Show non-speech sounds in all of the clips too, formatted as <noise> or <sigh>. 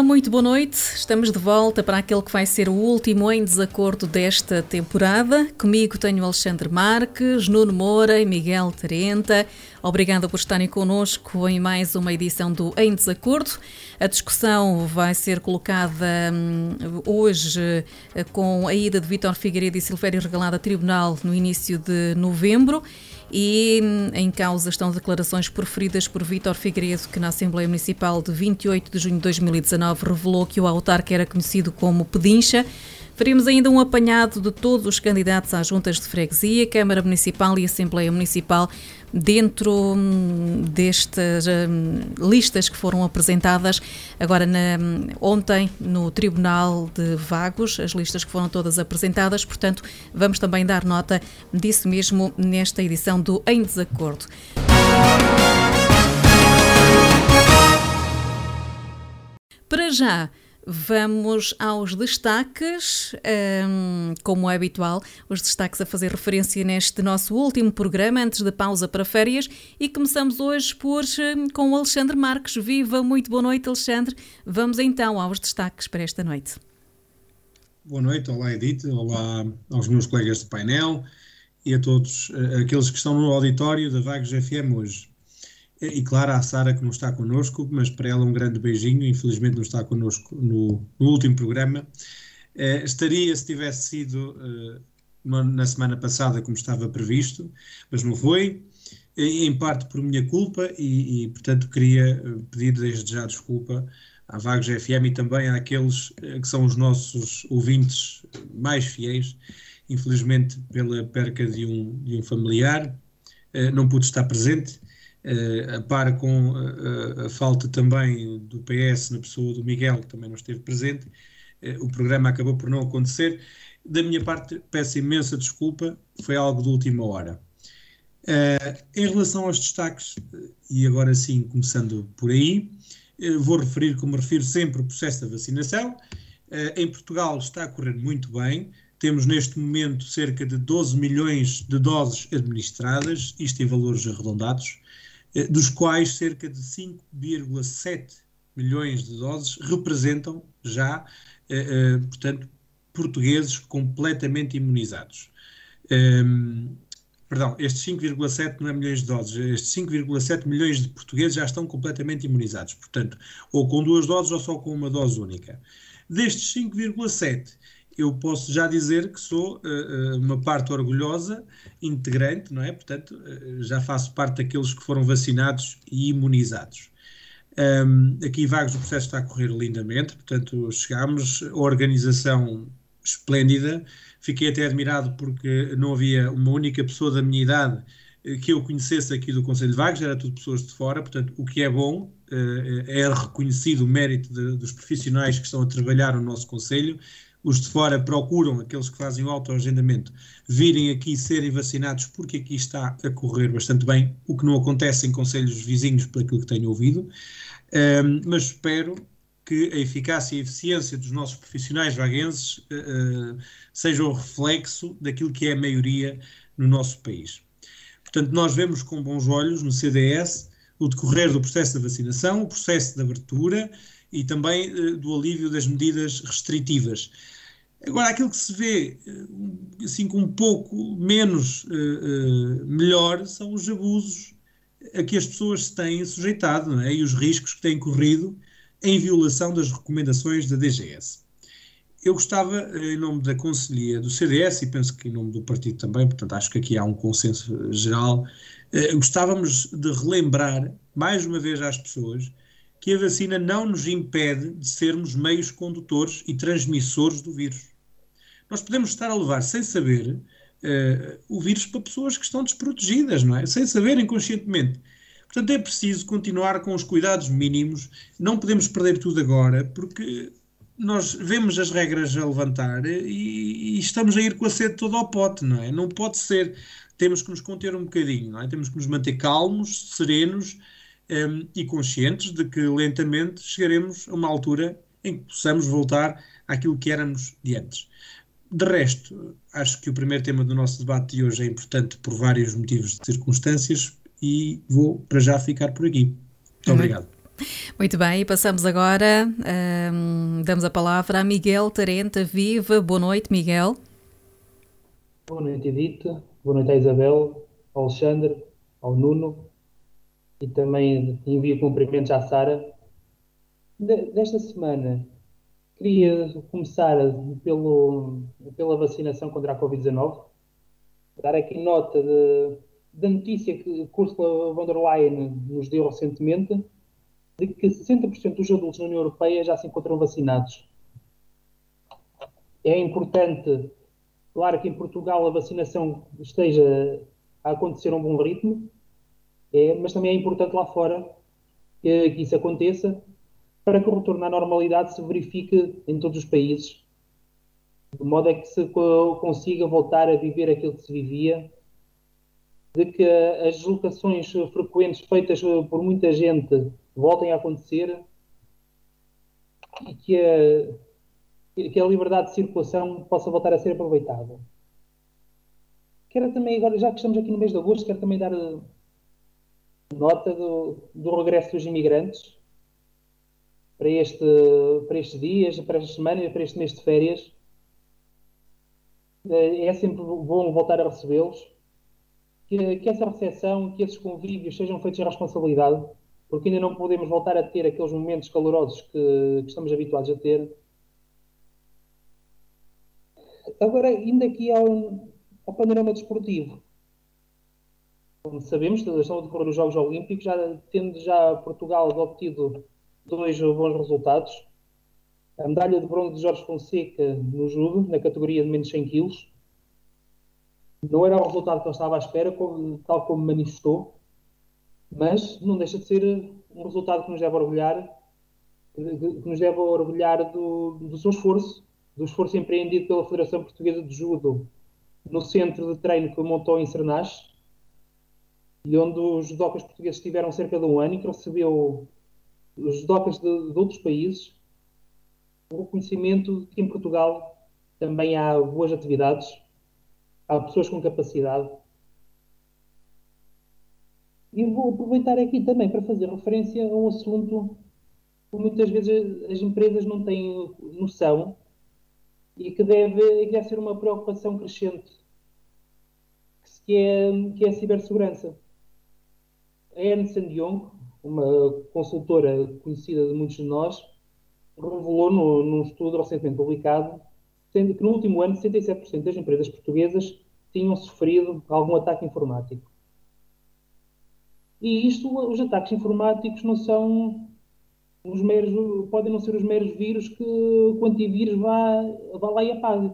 Olá, muito boa noite. Estamos de volta para aquele que vai ser o último em desacordo desta temporada. Comigo tenho Alexandre Marques, Nuno Moura e Miguel Tarenta. Obrigada por estarem connosco em mais uma edição do Em Desacordo. A discussão vai ser colocada hum, hoje eh, com a ida de Vítor Figueiredo e Silvério Regalado a tribunal no início de novembro e hum, em causa estão declarações proferidas por Vítor Figueiredo, que na Assembleia Municipal de 28 de junho de 2019 revelou que o autarca era conhecido como Pedincha. Faremos ainda um apanhado de todos os candidatos às juntas de freguesia, Câmara Municipal e Assembleia Municipal dentro hum, destas hum, listas que foram apresentadas agora na, hum, ontem no Tribunal de Vagos, as listas que foram todas apresentadas, portanto, vamos também dar nota disso mesmo nesta edição do Em Desacordo. Para já, Vamos aos destaques, um, como é habitual, os destaques a fazer referência neste nosso último programa, antes da pausa para férias, e começamos hoje por, hum, com o Alexandre Marques. Viva, muito boa noite, Alexandre. Vamos então aos destaques para esta noite. Boa noite, olá Edith, olá aos meus colegas de painel e a todos eh, aqueles que estão no auditório da Vagos FM hoje. E claro, a Sara que não está connosco, mas para ela um grande beijinho, infelizmente não está connosco no, no último programa. Uh, estaria se tivesse sido uh, na semana passada como estava previsto, mas não foi, em parte por minha culpa e, e portanto queria eh, pedir desde já desculpa à Vagos FM e também àqueles que são os nossos ouvintes mais fiéis, infelizmente pela perca de um, de um familiar, não pude estar presente Uh, a par com uh, a falta também do PS na pessoa do Miguel, que também não esteve presente, uh, o programa acabou por não acontecer. Da minha parte, peço imensa desculpa, foi algo de última hora. em relação aos destaques, e agora sim, começando por aí, vou referir, como refiro sempre, o processo da vacinação. em Portugal está a correr muito bem, temos neste momento cerca de 12 milhões de doses administradas, isto em valores arredondados. Eh, dos quais cerca de 5,7 milhões de doses representam já, eh, eh, portanto, portugueses completamente imunizados. Ehm, perdão, estes 5,7 não é milhões de doses, estes 5,7 milhões de portugueses já estão completamente imunizados, portanto, ou com duas doses ou só com uma dose única. Destes 5,7, eu posso já dizer que sou uh, uma parte orgulhosa, integrante, não é? Portanto, uh, já faço parte daqueles que foram vacinados e imunizados. Um, aqui em Vagos o processo está a correr lindamente, portanto, chegámos, organização esplêndida, fiquei até admirado porque não havia uma única pessoa da minha idade que eu conhecesse aqui do Conselho de Vagos, era tudo pessoas de fora, portanto, o que é bom, é reconhecido o mérito de, dos profissionais que estão a trabalhar no nosso Conselho, os de fora procuram, aqueles que fazem o autoagendamento, virem aqui serem vacinados porque aqui está a correr bastante bem, o que não acontece em conselhos vizinhos, por aquilo que tenho ouvido, um, mas espero que a eficácia e a eficiência dos nossos profissionais vaguenses uh, seja o reflexo daquilo que é a maioria no nosso país. Portanto, nós vemos com bons olhos no CDS o decorrer do processo de vacinação, o processo de abertura e também uh, do alívio das medidas restritivas. Agora, aquilo que se vê uh, assim com um pouco menos uh, melhor são os abusos a que as pessoas se têm sujeitado é? e os riscos que têm corrido em violação das recomendações da DGS. Eu gostava, em nome da Conselhia do CDS, e penso que em nome do partido também, portanto acho que aqui há um consenso geral, gostávamos de relembrar mais uma vez às pessoas que a vacina não nos impede de sermos meios condutores e transmissores do vírus. Nós podemos estar a levar, sem saber, uh, o vírus para pessoas que estão desprotegidas, não é? Sem saber inconscientemente. Portanto, é preciso continuar com os cuidados mínimos, não podemos perder tudo agora, porque nós vemos as regras a levantar e, e, estamos a ir com a sede toda ao pote, não é? Não pode ser. Temos que nos conter um bocadinho, não é? Temos que nos manter calmos, serenos um, e conscientes de que lentamente chegaremos a uma altura em que possamos voltar àquilo que éramos de antes. De resto, acho que o primeiro tema do nosso debate de hoje é importante por vários motivos de circunstâncias e vou para já ficar por aqui. Muito obrigado. Muito bem, passamos agora, um, damos a palavra a Miguel Tarenta Viva. Boa noite, Miguel. Boa noite, Edith. Boa noite à Isabel, ao Alexandre, ao Nuno e também envio cumprimentos à Sara. Desta semana, queria começar pelo, pela vacinação contra a Covid-19, dar aqui nota de, da notícia que Ursula von der Leyen nos deu recentemente, de que 60% dos adultos na União Europeia já se encontram vacinados. É importante, claro que em Portugal a vacinação esteja a acontecer a um bom ritmo, é, mas também é importante lá fora que, que isso aconteça para que o retorno à normalidade se verifique em todos os países, de modo a que se consiga voltar a viver aquilo que se vivia, de que as deslocações frequentes feitas por muita gente voltem a acontecer e que a, que a liberdade de circulação possa voltar a ser aproveitada. Quero também, agora, já que estamos aqui no mês de agosto, quero também dar nota do, do regresso dos imigrantes para, este, para estes dias, para estas semanas, para este mês de férias. Eh, é sempre bom voltar a recebê-los. Que, que essa recepção, que esses convívios sejam feitos em responsabilidade, porque ainda não podemos voltar a ter aqueles momentos calorosos que, que estamos habituados a ter. Agora, indo aqui ao, ao panorama desportivo, como sabemos, estão a decorrer os Jogos Olímpicos, já, tendo já Portugal obtido dois bons resultados. A medalha de bronze de Jorge Fonseca no judo, na categoria de menos 100 kg. Não era o resultado que ele estava à espera, tal como manifestou, mas não deixa de ser um resultado que nos deve orgulhar, que nos deve orgulhar do, do seu esforço, do esforço empreendido pela Federação Portuguesa de Judo no centro de treino que montou em Cernache, e onde os judocas portugueses tiveram cerca de um ano e que recebeu os judocas de, de outros países o reconhecimento de que em Portugal também há boas atividades, há pessoas com capacidade. E vou aproveitar aqui também para fazer referência a um assunto que muitas vezes as empresas não têm noção e que deve, deve ser uma preocupação crescente, que é, que é a cibersegurança. A Ernst Young, uma consultora conhecida de muitos de nós, revelou no, num estudo recentemente publicado sendo que no último ano 67% das empresas portuguesas tinham sofrido algum ataque informático. E isto, os ataques informáticos não são os meros, podem não ser os meros vírus que o antivírus vá, vá lá e apague.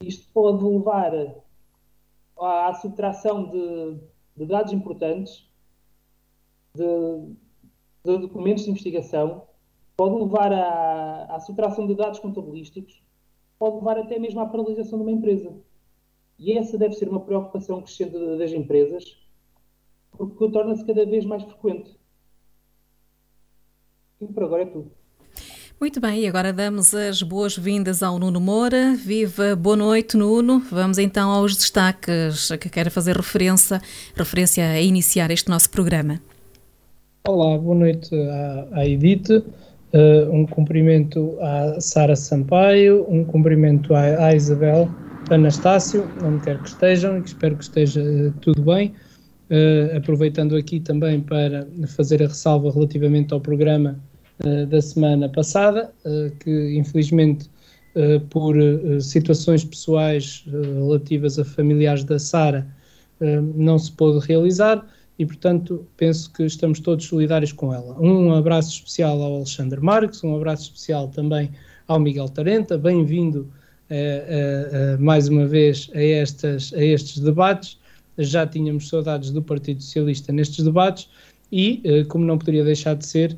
Isto pode levar à, à subtração de, de dados importantes de, de documentos de investigação, pode levar à, à subtração de dados contabilísticos, pode levar até mesmo à paralisação de uma empresa. E essa deve ser uma preocupação crescente das empresas, porque torna-se cada vez mais frequente. E por agora é tudo. Muito bem, e agora damos as boas-vindas ao Nuno Moura. Viva, boa noite, Nuno. Vamos então aos destaques a que quero fazer referência, referência a iniciar este nosso programa. Olá, boa noite à, à Edith, uh, um cumprimento à Sara Sampaio, um cumprimento à, à, Isabel Anastácio, onde quer que estejam, espero que esteja uh, tudo bem. Uh, aproveitando aqui também para fazer a ressalva relativamente ao programa da semana passada, que infelizmente por situações pessoais relativas a familiares da Sara não se pôde realizar e, portanto, penso que estamos todos solidários com ela. Um abraço especial ao Alexandre Marques, um abraço especial também ao Miguel Tarenta, bem-vindo eh, eh, eh, mais uma vez a, estas, a estes debates. Já tínhamos saudades do Partido Socialista nestes debates e, como não poderia deixar de ser,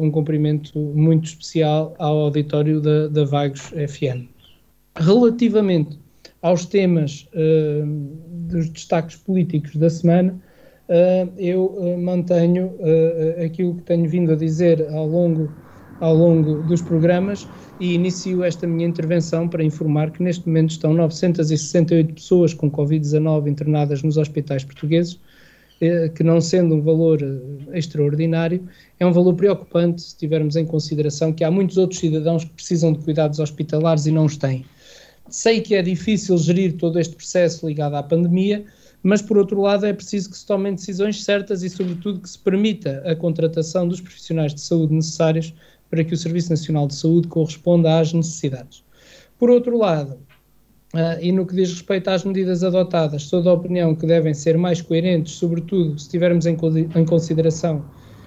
um cumprimento muito especial ao auditório da, da Vagos FM. Relativamente aos temas dos destaques políticos da semana, eu mantenho aquilo que tenho vindo a dizer ao longo, ao longo dos programas e inicio esta minha intervenção para informar que neste momento estão 968 pessoas com Covid-19 internadas nos hospitais portugueses, eh, que não sendo um valor eh, extraordinário, é um valor preocupante se tivermos em consideração que há muitos outros cidadãos que precisam de cuidados hospitalares e não os têm. Sei que é difícil gerir todo este processo ligado à pandemia, mas por outro lado é preciso que se tomem decisões certas e, sobretudo, que se permita a contratação dos profissionais de saúde necessários para que o Serviço Nacional de Saúde corresponda às necessidades. Por outro lado, uh, e no que diz respeito às medidas adotadas, sou da opinião que devem ser mais coerentes, sobretudo se tivermos em, em consideração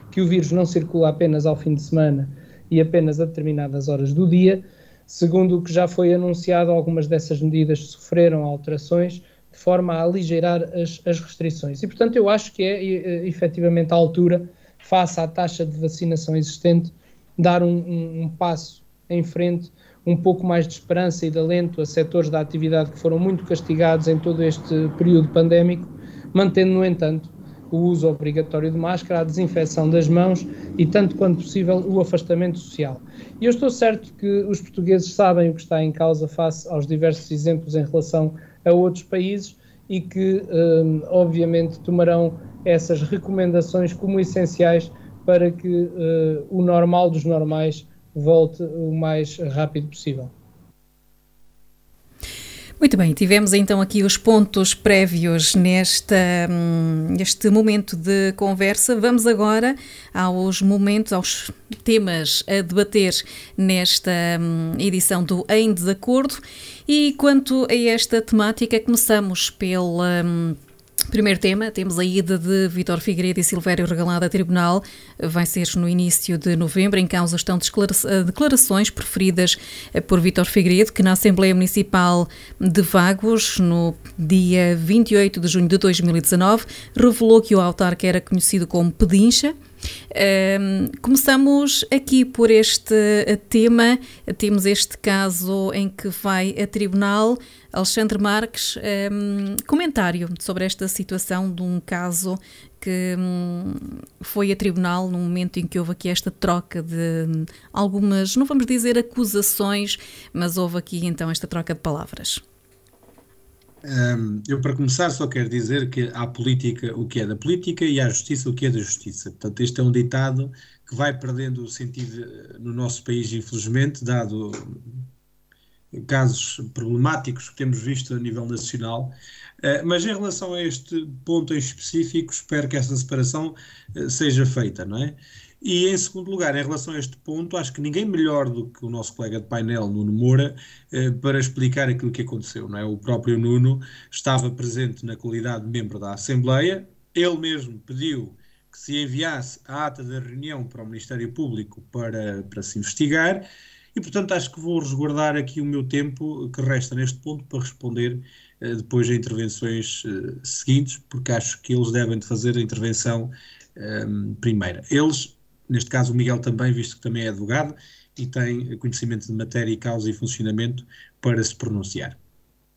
que o vírus não circula apenas ao fim de semana e apenas a determinadas horas do dia. Segundo o que já foi anunciado, algumas dessas medidas sofreram alterações forma a aligeirar as, as restrições. E, portanto, eu acho que é efetivamente à altura, face à taxa de vacinação existente, dar um, um, um passo em frente, um pouco mais de esperança e de alento a setores da atividade que foram muito castigados em todo este período pandémico, mantendo, no entanto, o uso obrigatório de máscara, a desinfecção das mãos e, tanto quanto possível, o afastamento social. E eu estou certo que os portugueses sabem o que está em causa face aos diversos exemplos em relação a outros países e que, hum, obviamente, tomarão essas recomendações como essenciais para que uh, o normal dos normais volte o mais rápido possível. Muito bem, tivemos então aqui os pontos prévios nesta, hum, neste momento de conversa. Vamos agora aos momentos, aos temas a debater nesta hum, edição do Em Desacordo. E quanto a esta temática, começamos pela hum, Primeiro tema, temos a ida de Vítor Figueiredo e Silvério Regalado a tribunal. Vai ser no início de novembro. Em causa estão eh, declarações preferidas eh, por Vítor Figueiredo, que na Assembleia Municipal de Vagos, no dia 28 de junho de 2019, revelou que o autarca era conhecido como Pedincha um, começamos aqui por este eh, tema. Temos este caso em que vai a tribunal. Alexandre Marques, um, comentário sobre esta situação de um caso que um, foi a tribunal no momento em que houve aqui esta troca de hum, algumas, não vamos dizer acusações, mas houve aqui então esta troca de palavras. Um, eu, para começar, só quero dizer que há política o que é da política e há justiça o que é da justiça. Portanto, este é um ditado que vai perdendo o sentido eh, no nosso país, infelizmente, dado casos problemáticos que temos visto a nível nacional. Uh, mas em relação a este ponto em específico, espero que essa separação uh, seja feita, não é? E em segundo lugar, em relação a este ponto, acho que ninguém melhor do que o nosso colega de painel, Nuno Moura, eh, para explicar aquilo que aconteceu. Não é? O próprio Nuno estava presente na qualidade de membro da Assembleia, ele mesmo pediu que se enviasse a ata da reunião para o Ministério Público para, para se investigar, e portanto acho que vou resguardar aqui o meu tempo que resta neste ponto para responder eh, depois a intervenções eh, seguintes, porque acho que eles devem de fazer a intervenção eh, primeira. Eles neste caso o Miguel também, visto que também é advogado e tem conhecimento de matéria e causa e funcionamento para se pronunciar.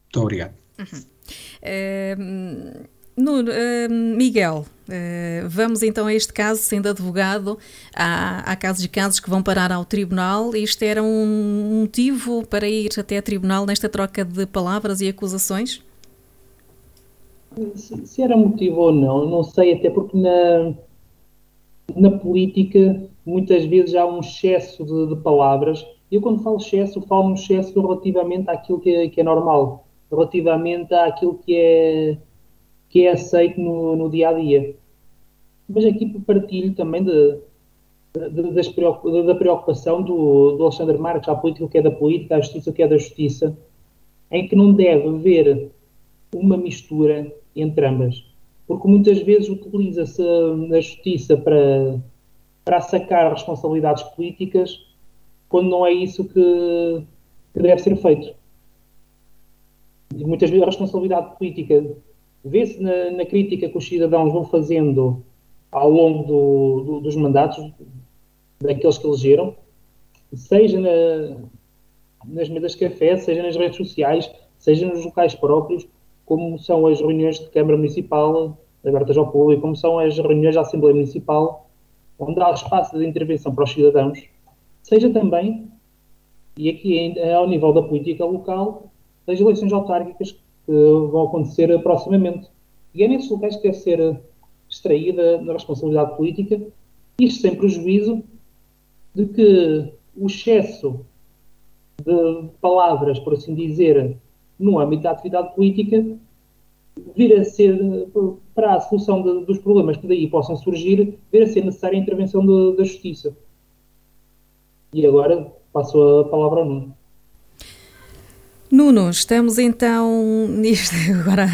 Muito obrigado. Uhum. Uh, Nuno, uh, Miguel, uh, vamos então a este caso, sendo advogado, há, há casos e casos que vão parar ao tribunal. Isto era um motivo para ir até a tribunal nesta troca de palavras e acusações? Se, se era motivo ou não, não sei, até porque na, na política muitas vezes há um excesso de, de palavras. Eu quando falo excesso, falo um excesso relativamente àquilo que é, que é normal, relativamente àquilo que é, que é aceito no, no dia a dia. Mas aqui partilho também de, de, das da preocupação do, do Alexandre Marques, à política que é da política, à justiça que é da justiça, em que não deve haver uma mistura entre ambas porque muitas vezes utiliza-se a justiça para, para sacar responsabilidades políticas quando não é isso que, que deve ser feito. E muitas vezes a responsabilidade política vê-se na, na, crítica que os cidadãos vão fazendo ao longo do, do, dos mandatos, daqueles que elegeram, seja na, nas mesas de café, seja nas redes sociais, seja nos locais próprios, como são as reuniões de Câmara Municipal abertas ao público, como são as reuniões da Assembleia Municipal, onde há espaço de intervenção para os cidadãos, seja também, e aqui ao nível da política local, as eleições autárquicas que vão acontecer proximamente. E é nesses locais que deve ser extraída a responsabilidade política, isto sem prejuízo de que o excesso de palavras, por assim dizer, no âmbito da atividade política, vir a ser, para a solução de, dos problemas que daí possam surgir, vir a ser necessária a intervenção da Justiça. E agora passo a palavra ao Nuno. Nuno, estamos então nisto. <laughs> Agora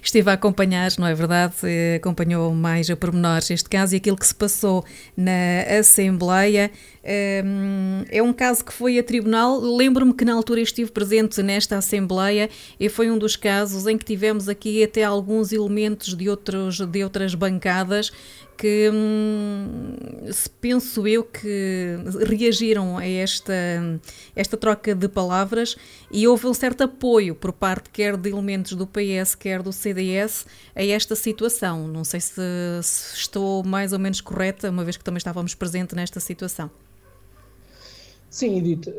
estive a acompanhar, não é verdade? Acompanhou mais a pormenores este caso e aquilo que se passou na Assembleia. Hum, é um caso que foi a tribunal. Lembro-me que na altura estive presente nesta Assembleia e foi um dos casos em que tivemos aqui até alguns elementos de, outros, de outras bancadas que hum, penso eu que reagiram a esta, esta troca de palavras e houve um certo apoio por parte quer de elementos do PS, quer do CDS a esta situação. Não sei se, se estou mais ou menos correta, uma vez que também estávamos presentes nesta situação. Sim, Edith.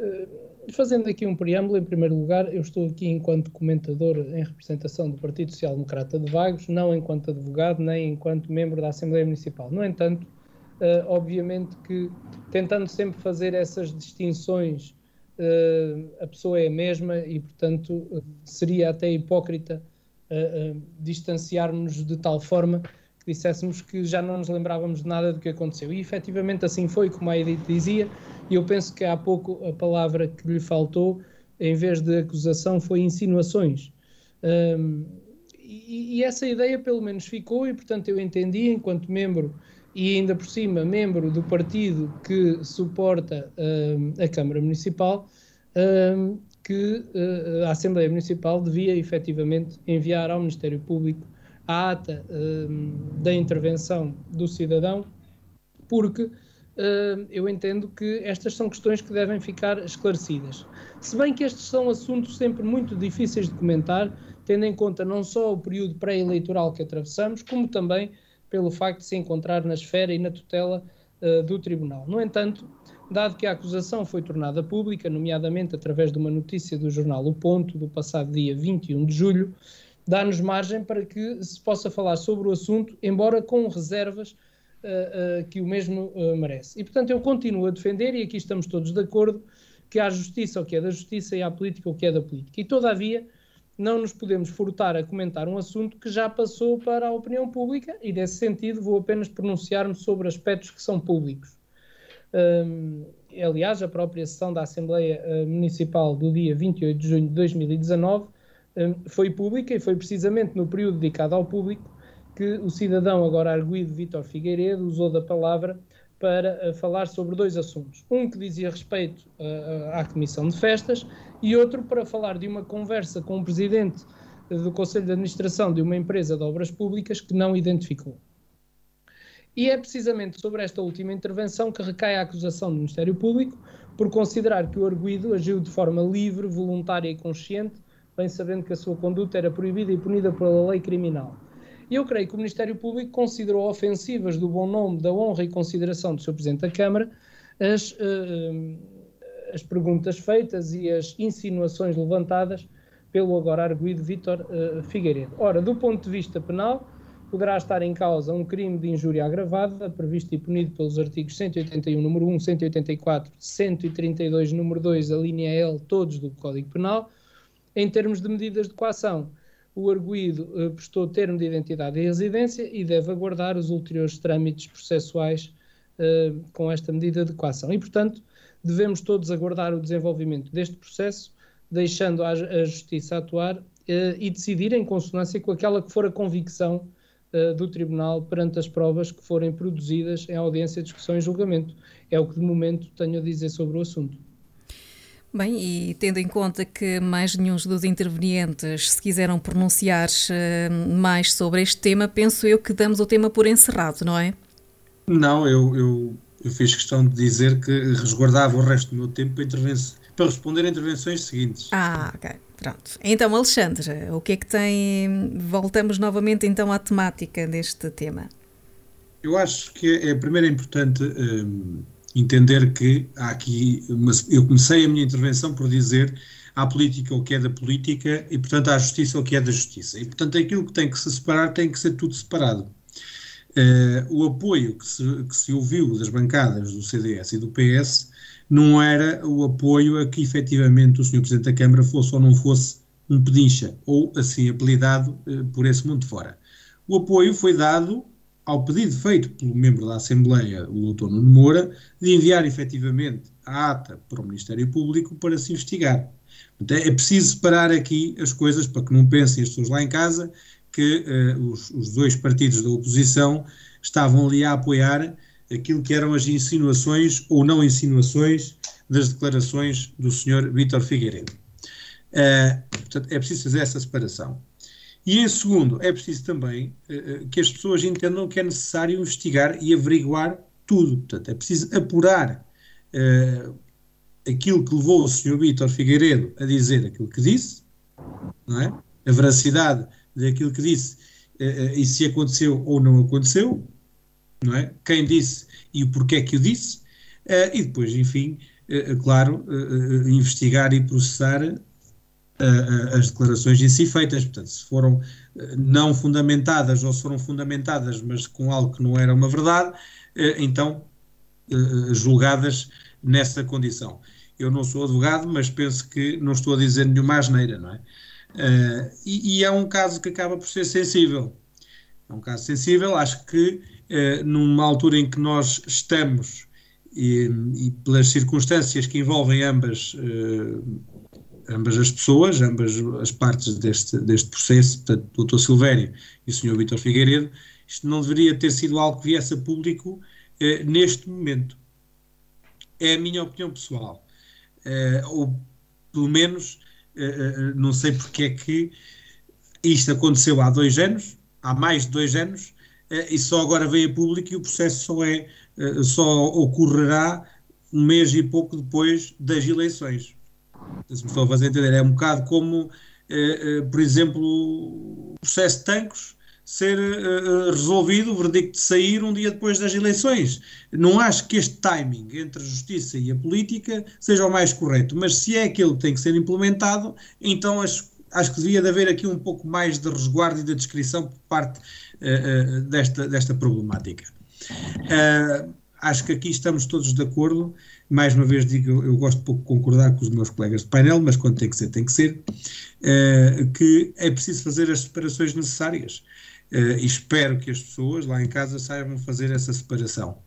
Eh, fazendo aqui um preâmbulo, em primeiro lugar, eu estou aqui enquanto comentador em representação do Partido Social Democrata de Vagos, não enquanto advogado, nem enquanto membro da Assembleia Municipal. No entanto, uh, obviamente que tentando sempre fazer essas distinções, uh, a pessoa é a mesma e, portanto, seria até hipócrita uh, distanciarmos de tal forma que disséssemos que já não nos lembrávamos de nada do que aconteceu. E efetivamente assim foi, como a Edith dizia, e eu penso que há pouco a palavra que lhe faltou, em vez de acusação, foi insinuações. Um, e, e, essa ideia pelo menos ficou, e portanto eu entendi, enquanto membro, e ainda por cima membro do partido que suporta um, a Câmara Municipal, um, que uh, a Assembleia Municipal devia efetivamente enviar ao Ministério Público a ata da intervenção do cidadão, porque uh, eu entendo que estas são questões que devem ficar esclarecidas. Se bem que estes são assuntos sempre muito difíceis de comentar, tendo em conta não só o período pré-eleitoral que atravessamos, como também pelo facto de se encontrar na esfera e na tutela uh, do Tribunal. No entanto, dado que a acusação foi tornada pública, nomeadamente através de uma notícia do jornal O Ponto, do passado dia 21 de julho, dá-nos margem para que se possa falar sobre o assunto, embora com reservas uh, que o mesmo uh, merece. E, portanto, eu continuo a defender, e aqui estamos todos de acordo, que há justiça o que é da justiça e há política o que é da política. E, todavia, não nos podemos furtar a comentar um assunto que já passou para a opinião pública e, nesse sentido, vou apenas pronunciar-me sobre aspectos que são públicos. Um, aliás, a própria sessão da Assembleia Municipal do dia 28 de junho de 2019 um, foi pública e foi precisamente no período dedicado ao público que o cidadão agora arguído Vítor Figueiredo usou da palavra para uh, falar sobre dois assuntos. Um que dizia respeito uh, à Comissão de Festas e outro para falar de uma conversa com o presidente do Conselho de Administração de uma empresa de obras públicas que não identificou. E é precisamente sobre esta última intervenção que recai a acusação do Ministério Público por considerar que o arguído agiu de forma livre, voluntária e consciente, bem sabendo que a sua conduta era proibida e punida pela lei criminal. E eu creio que o Ministério Público considerou ofensivas do bom nome, da honra e consideração do Sr. Presidente da Câmara as, uh, as perguntas feitas e as insinuações levantadas pelo agora arguído Vítor uh, Figueiredo. Ora, do ponto de vista penal, poderá estar em causa um crime de injúria agravada, previsto e punido pelos artigos 181, número 1, 184, 132, número 2, a linha L, todos do Código Penal. Em termos de medidas de coação, o arguído uh, prestou termo de identidade e residência e deve aguardar os ulteriores trâmites processuais uh, com esta medida de coação. E, portanto, devemos todos aguardar o desenvolvimento deste processo, deixando a, a Justiça atuar uh, e decidir em consonância com aquela que for a convicção do Tribunal perante as provas que forem produzidas em audiência, discussão e julgamento. É o que de momento tenho a dizer sobre o assunto. Bem, e tendo em conta que mais nenhum dos intervenientes se quiseram pronunciar uh, mais sobre este tema, penso eu que damos o tema por encerrado, não é? Não, eu, eu eu fiz questão de dizer que resguardava o resto do meu tempo para, para responder a intervenções seguintes. Ah, ok. Pronto. Então, Alexandre, o que é que tem. Voltamos novamente então à temática deste tema. Eu acho que é, primeiro é importante um, entender que há aqui. Uma, eu comecei a minha intervenção por dizer há política o que é da política e, portanto, há justiça o que é da justiça. E, portanto, aquilo que tem que se separar tem que ser tudo separado. Uh, o apoio que se, que se ouviu das bancadas do CDS e do PS não era o apoio a que efetivamente o Sr. Presidente da Câmara fosse ou não fosse um pedincha, ou assim apelidado uh, por esse mundo fora. O apoio foi dado ao pedido feito pelo membro da Assembleia, o Dr. Nuno Moura, de enviar efetivamente a ata para o Ministério Público para se investigar. É preciso separar aqui as coisas para que não pensem as pessoas lá em casa que uh, os, os, dois partidos da oposição estavam ali a apoiar aquilo que eram as insinuações ou não insinuações das declarações do Sr. Vítor Figueiredo. Uh, portanto, é preciso fazer essa separação. E em segundo, é preciso também uh, que as pessoas entendam que é necessário investigar e averiguar tudo. Portanto, é preciso apurar uh, aquilo que levou o Sr. Vítor Figueiredo a dizer aquilo que disse, não é? a veracidade daquilo que disse uh, e se aconteceu ou não aconteceu, não é? Quem disse e o porquê que o disse, e depois, enfim, claro, investigar e processar as declarações em si feitas. Portanto, se foram não fundamentadas ou se foram fundamentadas, mas com algo que não era uma verdade, então julgadas nessa condição. Eu não sou advogado, mas penso que não estou a dizer nenhuma asneira, não é? Uh, e, e, é um caso que acaba por ser sensível. É um caso sensível, acho que uh, numa altura em que nós estamos e, e pelas circunstâncias que envolvem ambas, uh, ambas as pessoas, ambas as partes deste, deste processo, portanto, o Dr. Silvério e o Sr. Vítor Figueiredo, isto não deveria ter sido algo que viesse a público neste momento. É a minha opinião pessoal. ou pelo menos eh, eh, não sei porque é que isto aconteceu há dois anos, há mais de dois anos, eh, e só agora veio a público e o processo só, é, só ocorrerá um mês e pouco depois das eleições. Se me estou a fazer entender, é um bocado como, por exemplo, o processo de Tancos, ser uh, resolvido, o verdicto de sair um dia depois das eleições. Não acho que este timing entre a justiça e a política seja o mais correto, mas se é aquele que tem que ser implementado, então acho, acho que devia de haver aqui um pouco mais de resguardo e de descrição por parte uh, uh, desta, desta problemática. Acho que aqui estamos todos de acordo. Mais uma vez digo, eu, gosto pouco de concordar com os meus colegas de painel, mas quando tem que ser, tem que ser, que é preciso fazer as separações necessárias. Uh, e espero que as pessoas lá em casa saibam fazer essa separação.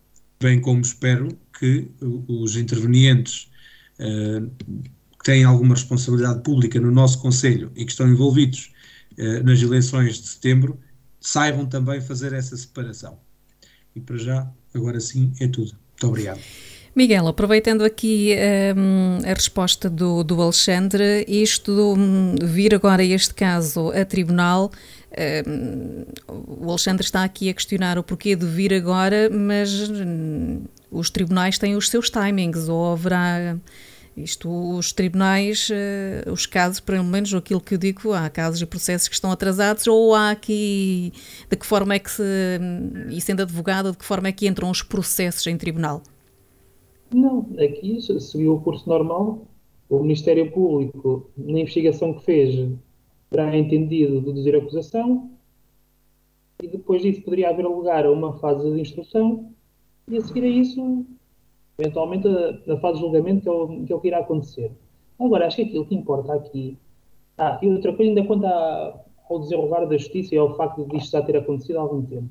Bem como espero que os intervenientes uh, que têm alguma responsabilidade pública no nosso Conselho e que estão envolvidos uh, nas eleições de setembro saibam também fazer essa separação. E para já, agora sim, é tudo. Muito obrigado. Miguel, aproveitando aqui um, a resposta do, do Alexandre, isto um, vir agora este caso a tribunal, um, o Alexandre está aqui a questionar o porquê de vir agora, mas hum, os tribunais têm os seus timings, ou haverá isto, os tribunais, uh, os casos, pelo menos aquilo que eu digo, há casos e processos que estão atrasados, ou há aqui, de que forma é que se, e sendo advogado, de que forma é que entram os processos em tribunal? Não, aqui seguiu o curso normal. O Ministério Público, na investigação que fez, terá entendido deduzir a acusação e depois disso poderia haver lugar a uma fase de instrução e a seguir a isso, eventualmente, a, a fase de julgamento que é, o, que é o que irá acontecer. Agora, acho que aquilo que importa aqui. Ah, e outra coisa, ainda quanto ao desenrolar da justiça e ao facto de isto já ter acontecido há algum tempo.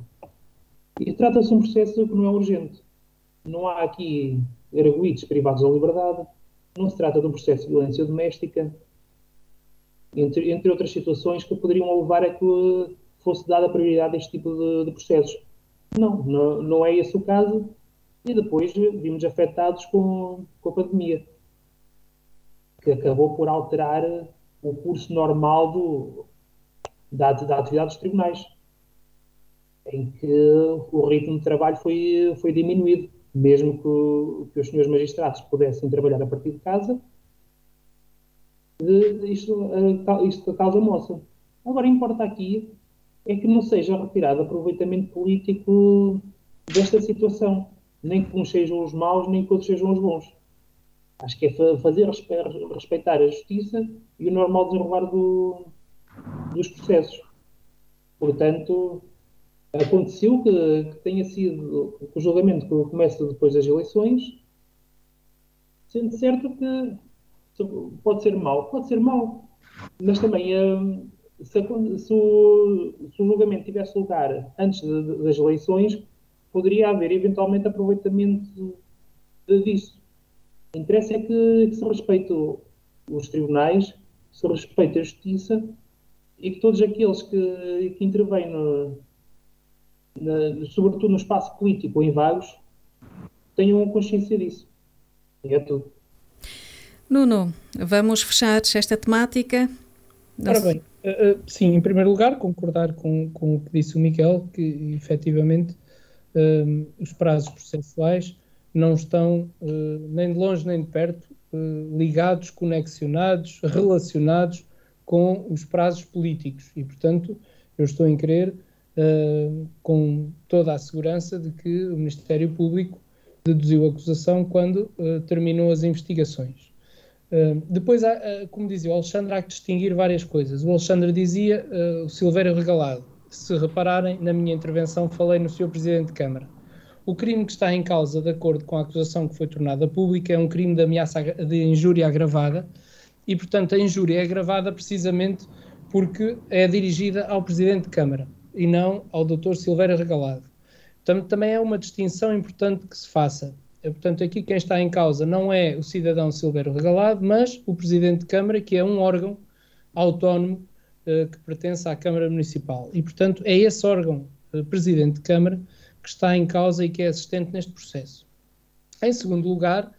E trata-se de um processo que não é urgente. Não há aqui arguídos privados da liberdade, não se trata de um processo de violência doméstica, entre, entre outras situações que poderiam levar a que fosse dada prioridade a este tipo de, de processos. Não, não, não, é esse o caso, e depois vimos afetados com, com a pandemia, que acabou por alterar o curso normal do, da, da atividade dos tribunais, em que o ritmo de trabalho foi, foi diminuído mesmo que, que, os senhores magistrados pudessem trabalhar a partir de casa, isto, isto causa moça. Agora, importa aqui é que não seja retirado aproveitamento político desta situação. Nem que uns sejam os maus, nem que outros sejam os bons. Acho que é fazer respeitar a justiça e o normal desenrolar do, dos processos. Portanto, aconteceu que, que, tenha sido que o julgamento que começa depois das eleições, sendo certo que pode ser mau, pode ser mau, mas também hum, se, se, o, se, o, julgamento tivesse lugar antes de, de, das eleições, poderia haver eventualmente aproveitamento disso. O interesse é que, que se respeite os tribunais, se respeite a justiça e que todos aqueles que, que intervêm, no, na, sobretudo no espaço político ou em vagos, tenham consciência disso. E é tudo. Nuno, vamos fechar esta temática. Ora bem, uh, sim, em primeiro lugar, concordar com, com o que disse o Miguel, que efetivamente uh, os prazos processuais não estão uh, nem de longe nem de perto ligados, conexionados, <laughs> relacionados com os prazos políticos. E, portanto, eu estou em crer com toda a segurança de que o Ministério Público deduziu a acusação quando terminou as investigações depois, há, uh, como dizia o Alexandre, há que distinguir várias coisas. O Alexandre dizia uh, o Silvério regalado. Se repararem, na minha intervenção falei no Sr. Presidente de Câmara. O crime que está em causa, de acordo com a acusação que foi tornada pública, é um crime de ameaça de injúria agravada e, portanto, a injúria é agravada precisamente porque é dirigida ao Presidente de Câmara e não ao Dr. Silvério Regalado. Portanto, também é uma distinção importante que se faça. É, portanto, aqui quem está em causa não é o cidadão Silvério Regalado, mas o Presidente de Câmara, que é um órgão autónomo que pertence à Câmara Municipal. E, portanto, é esse órgão, uh, Presidente de Câmara, que está em causa e que é assistente neste processo. Em segundo lugar,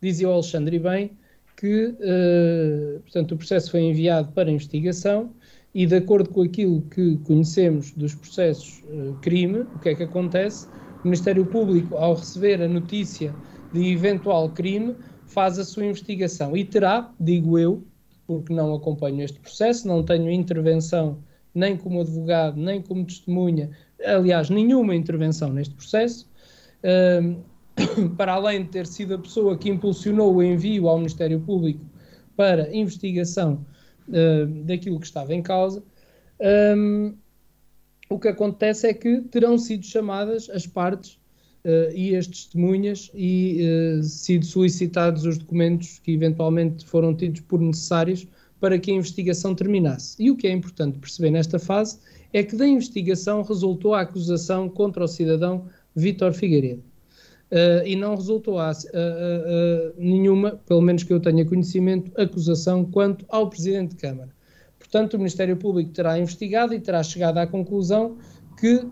dizia o Alexandre bem que, uh, portanto, o processo foi enviado para investigação e, de acordo com aquilo que conhecemos dos processos crime, o que é que acontece? O Ministério Público, ao receber a notícia de eventual crime, faz a sua investigação e terá, digo eu, porque não acompanho este processo, não tenho intervenção nem como advogado, nem como testemunha, aliás, nenhuma intervenção neste processo. <coughs> para além de ter sido a pessoa que impulsionou o envio ao Ministério Público para investigação daquilo que estava em causa, o que acontece é que terão sido chamadas as partes uh, e as testemunhas e uh, sido solicitados os documentos que eventualmente foram tidos por necessários para que a investigação terminasse. E o que é importante perceber nesta fase é que da investigação resultou a acusação contra o cidadão Vítor Figueiredo. Uh, e não resultou a, nenhuma, pelo menos que eu tenha conhecimento, acusação quanto ao Presidente de Câmara. Portanto, o Ministério Público terá investigado e terá chegado à conclusão que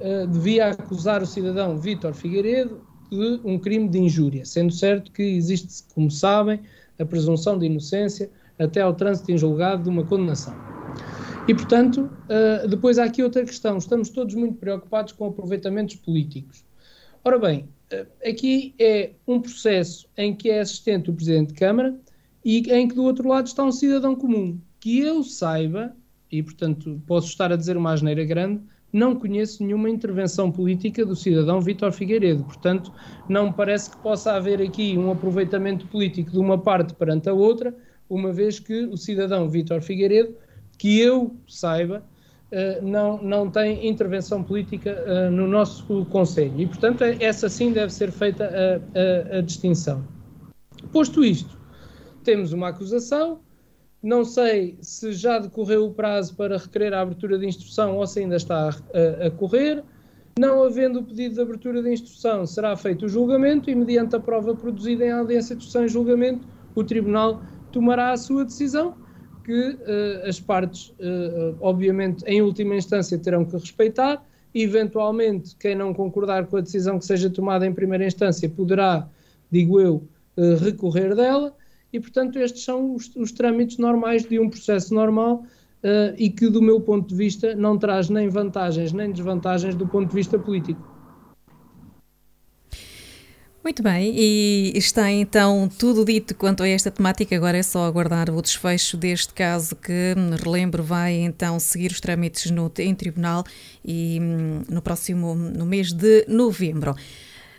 uh, devia acusar o cidadão Vítor Figueiredo de um crime de injúria, sendo certo que existe, como sabem, a presunção de inocência até ao trânsito em julgado de uma condenação. E, portanto, uh, depois há aqui outra questão. Estamos todos muito preocupados com aproveitamentos políticos. Ora bem, uh, aqui é um processo em que é assistente o Presidente de Câmara e em que do outro lado está um cidadão comum que eu saiba, e portanto posso estar a dizer uma asneira grande, não conheço nenhuma intervenção política do cidadão Vítor Figueiredo. Portanto, não parece que possa haver aqui um aproveitamento político de uma parte perante a outra, uma vez que o cidadão Vítor Figueiredo, que eu saiba, eh, não, não tem intervenção política eh, no nosso Conselho. E, portanto, é, essa sim deve ser feita a, a, a distinção. Posto isto, temos uma acusação, não sei se já decorreu o prazo para requerer a abertura de instrução ou se ainda está a, a correr. Não havendo o pedido de abertura de instrução, será feito o julgamento e, mediante a prova produzida em audiência de instrução e julgamento, o Tribunal tomará a sua decisão, que uh, as partes, uh, obviamente, em última instância, terão que respeitar. Eventualmente, quem não concordar com a decisão que seja tomada em primeira instância poderá, digo eu, uh, recorrer dela e, portanto, estes são os, os trâmites normais de um processo normal uh, e que, do meu ponto de vista, não traz nem vantagens nem desvantagens do ponto de vista político. Muito bem, e está então tudo dito quanto a esta temática. Agora é só aguardar o desfecho deste caso, que, relembro, vai então seguir os trâmites no, em tribunal e hum, no próximo, no mês de novembro.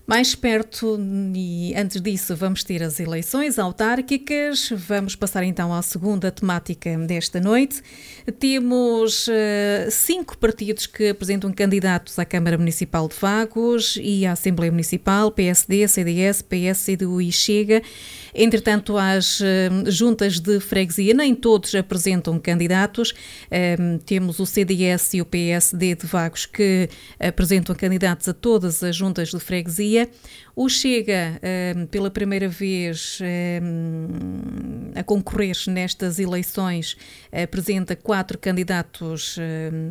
Mais perto, e antes disso, vamos ter as eleições autárquicas. Vamos passar então à segunda temática desta noite. Temos uh, cinco partidos que apresentam candidatos à Câmara Municipal de Vagos e à Assembleia Municipal: PSD, CDS, PS, CDU e Chega. Entretanto, as uh, juntas de freguesia, nem todos apresentam candidatos. Uh, temos o CDS e o PSD de Vagos que apresentam candidatos a todas as juntas de freguesia o Chega, ehm, pela primeira vez a concorrer nestas eleições, apresenta quatro candidatos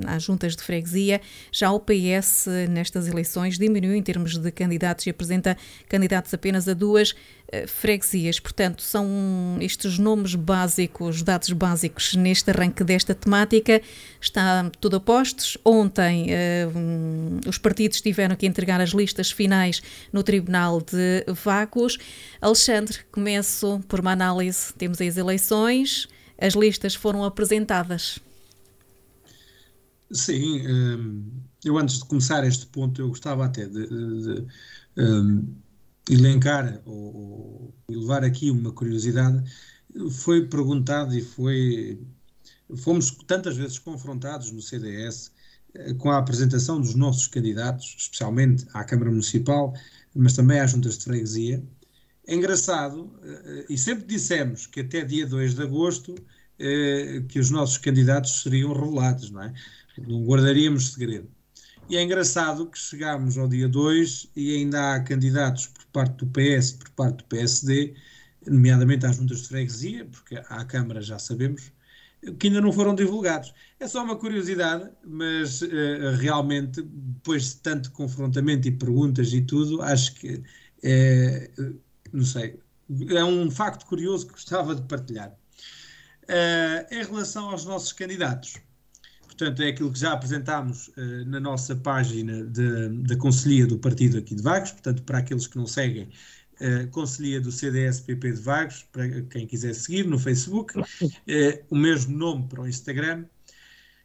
às juntas de freguesia. Já o PS, nestas eleições, diminuiu em termos de candidatos e apresenta candidatos apenas a duas eh, freguesias. Portanto, são estes nomes básicos, dados básicos neste arranque desta temática. Está tudo a postos. Ontem uh, os partidos tiveram que entregar as listas finais no Tribunal de Vagos. Alexandre, começo por uma análise. Temos as eleições, as listas foram apresentadas. Sim, eh, eu antes de começar este ponto, eu gostava até de, de, de elencar ou, ou levar aqui uma curiosidade, foi perguntado e foi. Fomos tantas vezes confrontados no CDS eh, com a apresentação dos nossos candidatos, especialmente à Câmara Municipal, mas também às juntas de freguesia. É engraçado, eh, e sempre dissemos que até dia 2 de agosto eh, que os nossos candidatos seriam revelados, não é? Não guardaríamos segredo. E é engraçado que chegámos ao dia 2 e ainda há candidatos por parte do PS por parte do PSD, nomeadamente às juntas de freguesia, porque à Câmara já sabemos, que ainda não foram divulgados. É só uma curiosidade, mas uh, realmente, depois de tanto confrontamento e perguntas e tudo, acho que, é, não sei, é um facto curioso que gostava de partilhar. Uh, em relação aos nossos candidatos, Portanto, é aquilo que já apresentámos uh, na nossa página da Conselhia do Partido aqui de Vagos. Portanto, para aqueles que não seguem, uh, Conselhia do CDS-PP de Vagos, para quem quiser seguir no Facebook. Uh, o mesmo nome para o Instagram.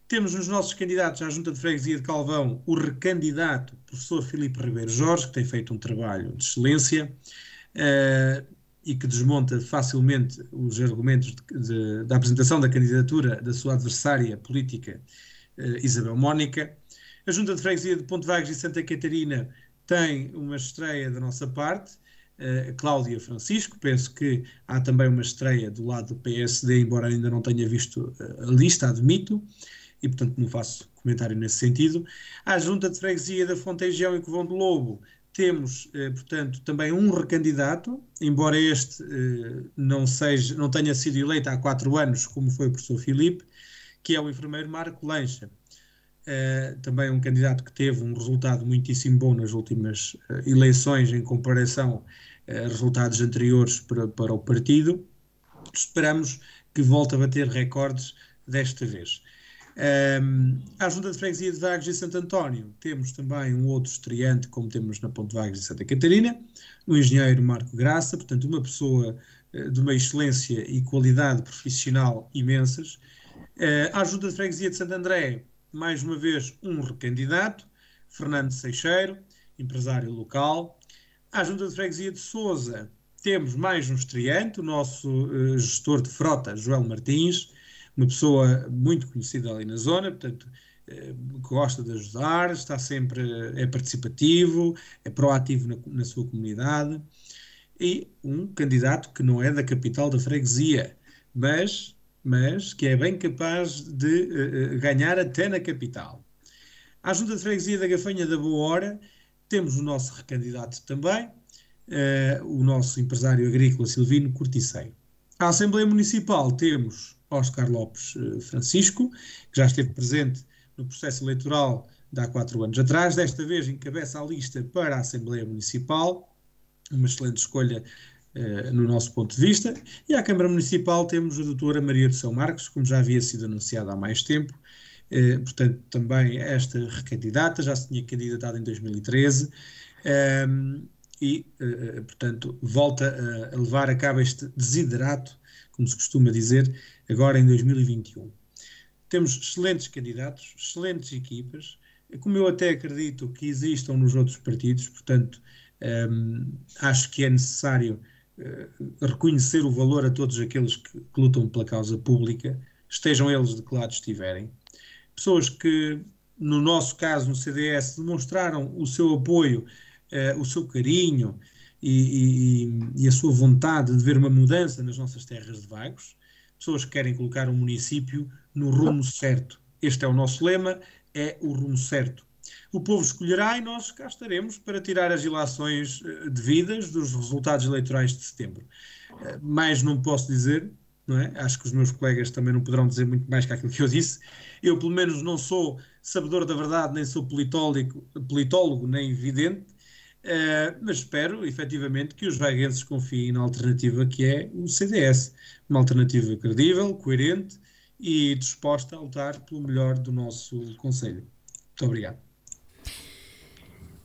Temos nos nossos candidatos à Junta de Freguesia de Calvão o recandidato professor Filipe Ribeiro Jorge, que tem feito um trabalho de excelência uh, e que desmonta facilmente os argumentos de, de, da apresentação da candidatura da sua adversária política, uh, Isabel Mónica. A Junta de Freguesia de Ponte Vagos e Santa Catarina tem uma estreia da nossa parte, uh, Cláudia Francisco. Penso que há também uma estreia do lado do PSD, embora ainda não tenha visto uh, a lista, admito, e portanto não faço comentário nesse sentido. A Junta de Freguesia da Fontejão e Covão do Lobo temos, eh, portanto, também um recandidato, embora este eh, não, seja, não tenha sido eleito há quatro anos, como foi o professor Filipe, que é o enfermeiro Marco Lancha. Eh, também um candidato que teve um resultado muitíssimo bom nas últimas eleições em comparação a resultados anteriores para, para o partido. Esperamos que volte a bater recordes desta vez. Um, à Junta de Freguesia de Vagos e Santo António temos também um outro estreante, como temos na Ponte Vagos e Santa Catarina, o engenheiro Marco Graça, portanto uma pessoa uh, de uma excelência e qualidade profissional imensas. Uh, à Junta de Freguesia de Santo André, mais uma vez um recandidato, Fernando Seixeiro, empresário local. À Junta de Freguesia de Souza temos mais um estreante, o nosso uh, gestor de frota, Joel Martins, uma pessoa muito conhecida ali na zona, portanto, eh, gosta de ajudar, está sempre, é participativo, é proativo na, na sua comunidade, e um candidato que não é da capital da freguesia, mas, mas que é bem capaz de uh, ganhar até na capital. À Junta de Freguesia da Gafanha da Boa Hora, temos o nosso recandidato também, o nosso empresário agrícola Silvino Corticeiro. À Assembleia Municipal temos Oscar Lopes eh, Francisco, que já esteve presente no processo eleitoral de há quatro anos atrás. Desta vez encabeça a lista para a Assembleia Municipal, uma excelente escolha uh, no nosso ponto de vista. E à Câmara Municipal temos a doutora Maria de São Marcos, como já havia sido anunciado há mais tempo. Uh, portanto, também esta recandidata, já se tinha candidatado em 2013. Um, e, portanto, volta a levar a cabo este desiderato, como se costuma dizer, agora em 2021. Temos excelentes candidatos, excelentes equipas, como eu até acredito que existam nos outros partidos, portanto, um, acho que é necessário uh, reconhecer o valor a todos aqueles que, que, lutam pela causa pública, estejam eles de que lado estiverem. Pessoas que, no nosso caso, no CDS, demonstraram o seu apoio, uh, o seu carinho e, e, e, a sua vontade de ver uma mudança nas nossas terras de vagos. Pessoas que querem colocar o município no rumo certo. Este é o nosso lema, é o rumo certo. O povo escolherá e nós cá estaremos para tirar as ilações eh, devidas dos resultados eleitorais de setembro. Eh, mais não posso dizer, não é? Acho que os meus colegas também não poderão dizer muito mais que aquilo que eu disse. Eu, pelo menos, não sou sabedor da verdade, nem sou politólogo, politólogo nem vidente, uh, mas espero, efetivamente, que os vaguenses confiem na alternativa que é o CDS. Uma alternativa credível, coerente e disposta a lutar pelo melhor do nosso Conselho. Muito obrigado.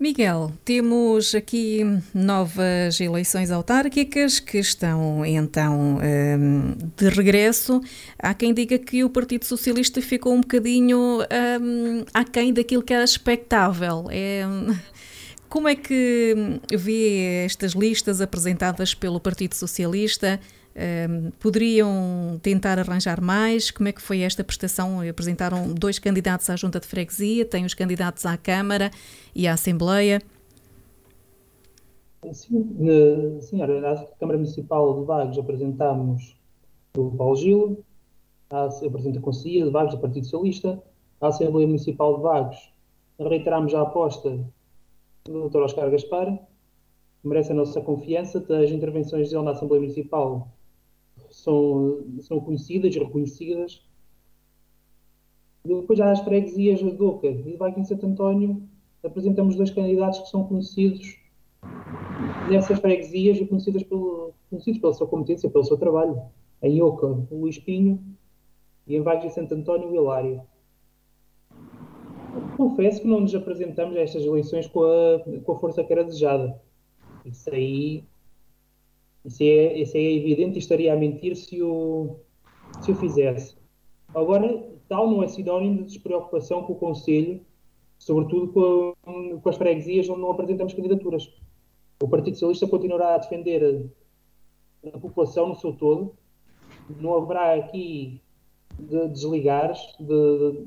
Miguel, temos aqui novas eleições autárquicas que estão então um, de regresso. Há quem diga que o Partido Socialista ficou um bocadinho um, aquém daquilo que era expectável. É, como é que vê estas listas apresentadas pelo Partido Socialista? Um, poderiam tentar arranjar mais? Como é que foi esta prestação? Apresentaram dois candidatos à Junta de Freguesia, tem os candidatos à Câmara e à Assembleia. Sim, senhora, à Câmara Municipal de Vagos apresentámos o Paulo Gilo, apresenta a Conselhia de Vagos do Partido Socialista, à Assembleia Municipal de Vagos reiterámos a aposta do Dr. Oscar Gaspar, merece a nossa confiança, as intervenções dele na Assembleia Municipal são, são conhecidas, reconhecidas. Depois as freguesias de Doca e de Vaguinho Santo António, apresentamos dois candidatos que são conhecidos nessas freguesias e conhecidas pelo, conhecidos pela sua competência, pelo seu trabalho. Em Oca, o Luís Pinho e em Vaguinho Santo António, o Hilário. Confesso que não nos apresentamos a estas eleições com a, com a força que era desejada. Isso aí isso é, isso é evidente e estaria a mentir se o, se o fizesse. Agora, tal não é sinónimo de despreocupação com o Conselho, sobretudo com, com as freguesias onde não apresentamos candidaturas. O Partido Socialista continuará a defender a, a população no seu todo. Não haverá aqui de desligares de,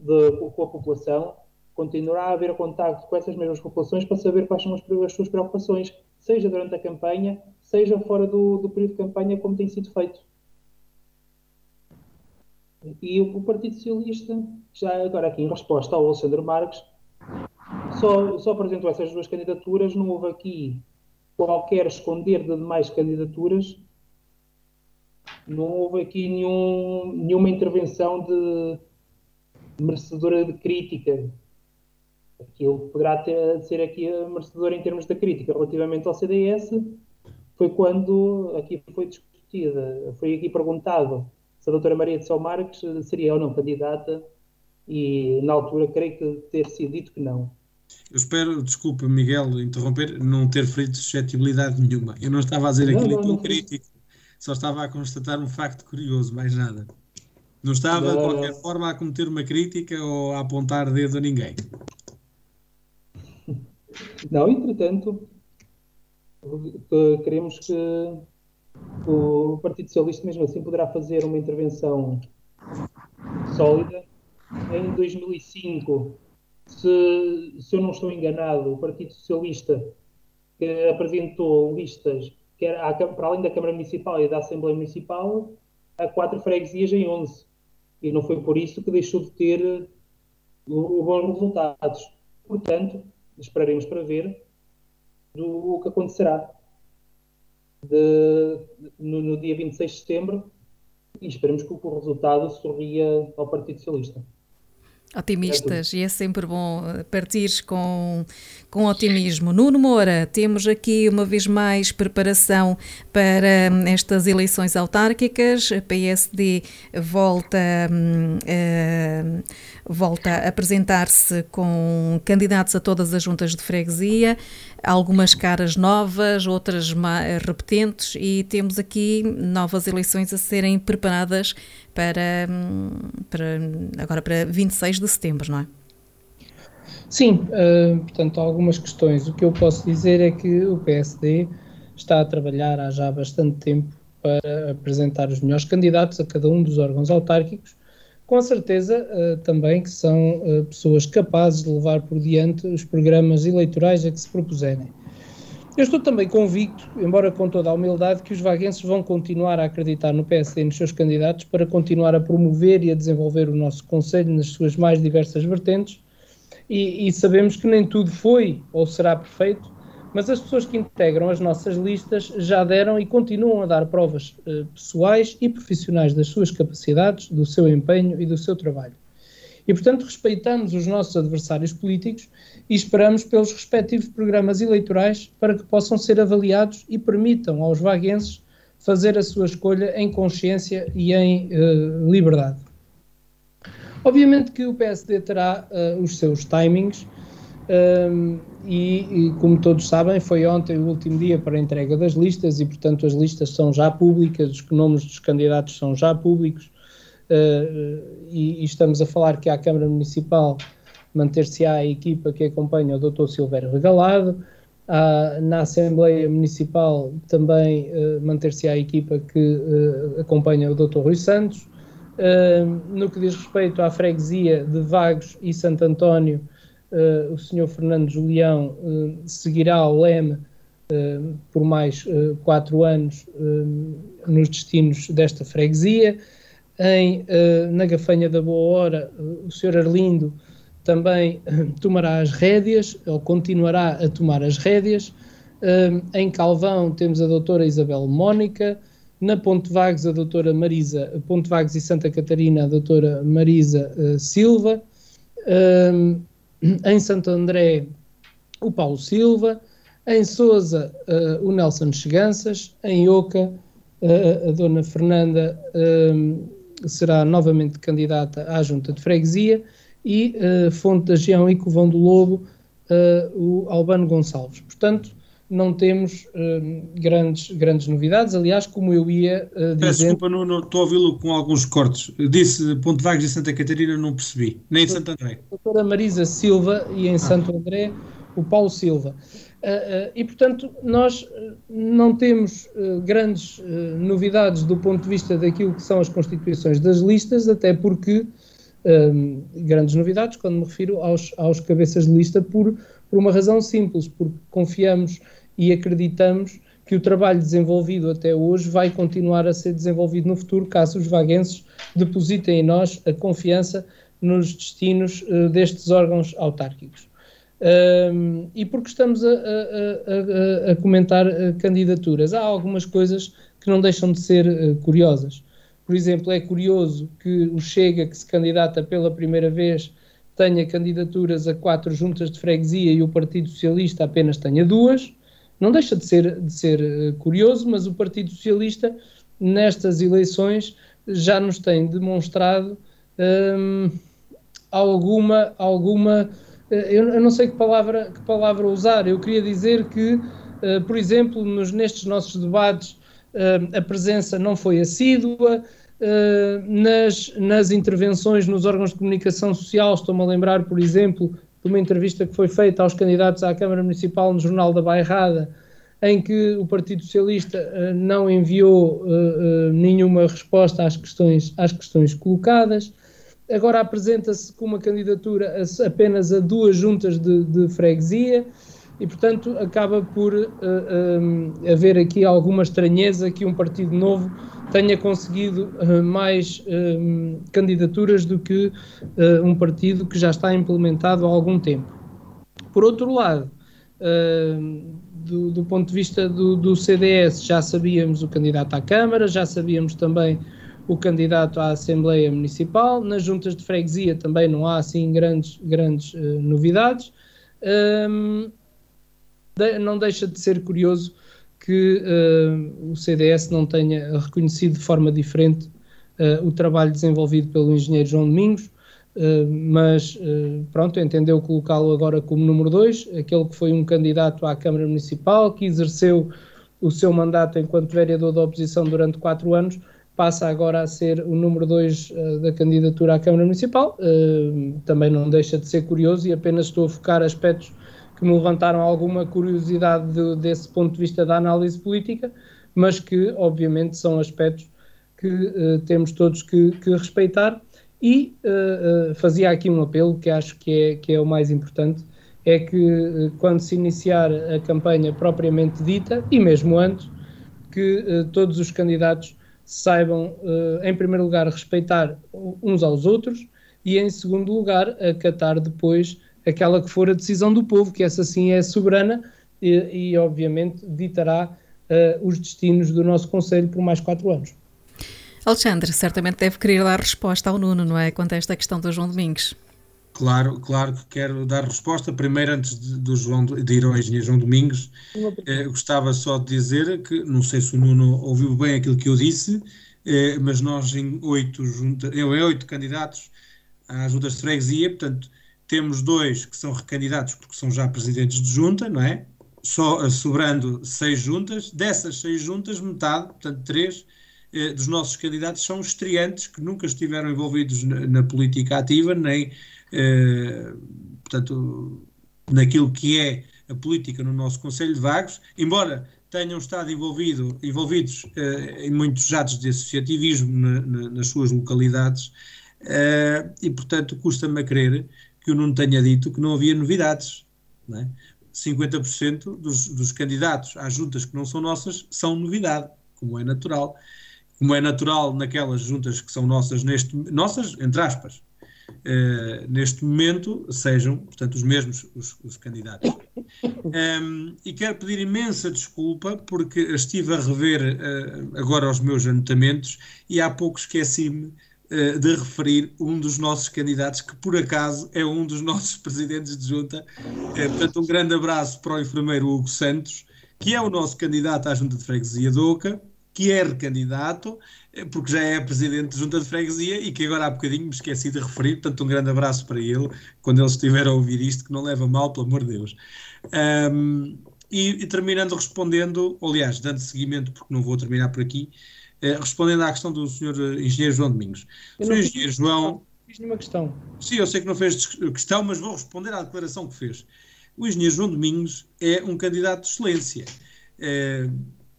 de, com a população. Continuará a haver contacto com essas mesmas populações para saber quais são as, as suas preocupações seja durante a campanha, seja fora do, do período de campanha, como tem sido feito. E o, o Partido Socialista, já agora aqui em resposta ao Alexandre Marques, só, só apresentou essas duas candidaturas, não houve aqui qualquer esconder de demais candidaturas, não houve aqui nenhum, nenhuma intervenção de merecedora de crítica, aquilo poderá ter, ser aqui merecedor em termos da crítica relativamente ao CDS, foi quando aqui foi discutida, foi aqui perguntado se a doutora Maria de São Marques seria ou não candidata e na altura creio que ter sido dito que não. Eu espero, desculpa Miguel, interromper, não ter ferido suscetibilidade nenhuma. Eu não estava a dizer aquilo tão crítico, só estava a constatar um facto curioso, mais nada. Não estava, de qualquer forma, a cometer uma crítica ou a apontar dedo a ninguém. Não, entretanto, queremos que o Partido Socialista, mesmo assim, poderá fazer uma intervenção sólida. Em 2005, se, se eu não estou enganado, o Partido Socialista que apresentou listas que era, para além da Câmara Municipal e da Assembleia Municipal, a quatro freguesias em 11. E não foi por isso que deixou de ter o, bons resultados. Portanto, esperaremos para ver do, o que acontecerá de, no, no, dia 26 de setembro e esperemos que o resultado sorria ao Partido Socialista. Otimistas, é e é sempre bom eh, partir com, com otimismo. Nuno Moura, temos aqui uma vez mais preparação para hum, estas eleições autárquicas. A PSD volta, uh, volta a apresentar-se com candidatos a todas as juntas de freguesia, algumas caras novas, outras repetentes, e temos aqui novas eleições a serem preparadas para, para agora para 26 de setembro, não é? Sim, uh, portanto, algumas questões. O que eu posso dizer é que o PSD está a trabalhar há já bastante tempo para apresentar os melhores candidatos a cada um dos órgãos autárquicos, com certeza uh, também que são uh, pessoas capazes de levar por diante os programas eleitorais a que se propuserem. Eu estou também convicto, embora com toda a humildade, que os vaguenses vão continuar a acreditar no PSD e nos seus candidatos para continuar a promover e a desenvolver o nosso Conselho nas suas mais diversas vertentes. E, e sabemos que nem tudo foi ou será perfeito, mas as pessoas que integram as nossas listas já deram e continuam a dar provas eh, pessoais e profissionais das suas capacidades, do seu empenho e do seu trabalho. E, portanto, respeitamos os nossos adversários políticos e esperamos pelos respectivos programas eleitorais para que possam ser avaliados e permitam aos vaguenses fazer a sua escolha em consciência e em uh, liberdade. Obviamente que o PSD terá uh, os seus timings um, e, e, como todos sabem, foi ontem o último dia para a entrega das listas e, portanto, as listas são já públicas, os nomes dos candidatos são já públicos uh, e, e, estamos a falar que à Câmara Municipal manter-se-á a equipa que acompanha o Dr. Silvério Regalado, à, na Assembleia Municipal também uh, manter-se-á a equipa que uh, acompanha o Dr. Rui Santos, no que diz respeito à freguesia de Vagos e Santo António, o Sr. Fernando Julião seguirá ao leme por mais quatro anos nos destinos desta freguesia em, uh, na Gafanha da Boa Hora, uh, o Sr. Arlindo também tomará as rédeas, ou continuará a tomar as rédeas. em Calvão temos a doutora Isabel Mónica, na Ponte Vagos a doutora Marisa, Ponte Vagos e Santa Catarina a doutora Marisa Silva, em Santo André o Paulo Silva, em Sousa o Nelson Cheganças, em Oca a dona Fernanda será novamente candidata à Junta de Freguesia e uh, Fonte da Gião e Covão do Lobo, uh, o Albano Gonçalves. Portanto, não temos uh, grandes, grandes novidades. Aliás, como eu ia uh, dizer. Desculpa, não, não, estou a ouvi-lo com alguns cortes. Disse Ponte Vagos e Santa Catarina, não percebi. Nem em Santo André. A doutora Marisa Silva e em ah. Santo André o Paulo Silva. Uh, e, portanto, nós não temos uh, grandes uh, novidades do ponto de vista daquilo que são as constituições das listas, até porque um, grandes novidades, quando me refiro aos, aos cabeças de lista, por, por uma razão simples, porque confiamos e acreditamos que o trabalho desenvolvido até hoje vai continuar a ser desenvolvido no futuro, caso os vaguenses depositem em nós a confiança nos destinos destes órgãos autárquicos. Um, e porque estamos a, a, a, a, comentar uh, candidaturas, há algumas coisas que não deixam de ser uh, curiosas. Por exemplo, é curioso que o Chega, que se candidata pela primeira vez, tenha candidaturas a quatro juntas de freguesia e o Partido Socialista apenas tenha duas. Não deixa de ser, de ser uh, curioso, mas o Partido Socialista, nestas eleições, já nos tem demonstrado um, alguma. alguma eh, eu, eu, não sei que palavra, que palavra usar. Eu queria dizer que, uh, por exemplo, nos, nestes nossos debates, uh, a presença não foi assídua. Uh, nas, nas intervenções nos órgãos de comunicação social, estou-me a lembrar, por exemplo, de uma entrevista que foi feita aos candidatos à Câmara Municipal no Jornal da Bairrada, em que o Partido Socialista não enviou nenhuma resposta às questões, às questões colocadas. Agora apresenta-se com uma candidatura apenas a duas juntas de, de freguesia e, portanto, acaba por uh, um, haver aqui alguma estranheza que um partido novo tenha conseguido uh, mais um, candidaturas do que uh, um partido que já está implementado há algum tempo. Por outro lado, do, do, ponto de vista do, do, CDS, já sabíamos o candidato à Câmara, já sabíamos também o candidato à Assembleia Municipal. Nas juntas de freguesia também não há assim grandes, grandes novidades. Um, de, não deixa de ser curioso que uh, o CDS não tenha reconhecido de forma diferente uh, o trabalho desenvolvido pelo engenheiro João Domingos, uh, mas pronto, entendeu colocá-lo agora como número 2, aquele que foi um candidato à Câmara Municipal, que exerceu o seu mandato enquanto vereador da oposição durante quatro anos, passa agora a ser o número 2 da candidatura à Câmara Municipal. também não deixa de ser curioso e apenas estou a focar aspectos que me levantaram alguma curiosidade de, desse ponto de vista da análise política, mas que, obviamente, são aspectos que uh, temos todos que, que respeitar. E uh, uh, fazia aqui um apelo que acho que é, que é o mais importante: é que quando se iniciar a campanha propriamente dita, e mesmo antes, que todos os candidatos saibam, em primeiro lugar, respeitar uns aos outros e, em segundo lugar, acatar depois aquela que for a decisão do povo, que essa sim é soberana e, e obviamente, ditará uh, os destinos do nosso Conselho por mais quatro anos. Alexandre, certamente deve querer dar resposta ao Nuno, não é? Quanto a esta questão do João Domingos. Claro, claro que quero dar resposta. Primeiro, antes de, do João, de ir ao engenheiro João Domingos, eh, gostava só de dizer que, não sei se o Nuno ouviu bem aquilo que eu disse, eh, mas nós em oito, junta, em oito candidatos às juntas de freguesia, portanto, temos dois que são recandidatos porque são já presidentes de junta, não é? Só sobrando seis juntas. Dessas seis juntas, metade, portanto, três eh, dos nossos candidatos são estreantes que nunca estiveram envolvidos na, na política ativa, nem, eh, portanto, naquilo que é a política no nosso Conselho de Vagos, embora tenham estado envolvido, envolvidos eh, em muitos atos de associativismo na, na, nas suas localidades, eh, e, portanto, custa-me a crer que o Nuno tenha dito que não havia novidades. Não é? 50% dos, dos candidatos às juntas que não são nossas são novidade, como é natural. Como é natural naquelas juntas que são nossas, neste, nossas, entre aspas, Uh, neste momento sejam, portanto, os mesmos os, os candidatos. Um, <laughs> e quero pedir imensa desculpa porque estive a rever uh, agora os meus anotamentos e há pouco esqueci-me eh, de referir um dos nossos candidatos, que por acaso é um dos <laughs> nossos presidentes de junta. É, portanto, um grande abraço para o enfermeiro Hugo Santos, que é o nosso candidato à junta de freguesia de Oca, que é recandidato, eh, porque já é presidente de junta de freguesia e que agora há bocadinho me esqueci de referir, portanto um grande abraço para ele, quando ele estiver a ouvir isto, que não leva mal, pelo amor de Deus. Um, e, e, terminando respondendo, aliás, dando seguimento, porque não vou terminar por aqui, eh, respondendo à questão do senhor eh, engenheiro João Domingos. O senhor engenheiro João. Fiz nenhuma questão. Sim, eu sei que não fez questão, mas vou responder à declaração que fez. O engenheiro João Domingos é um candidato de excelência. É,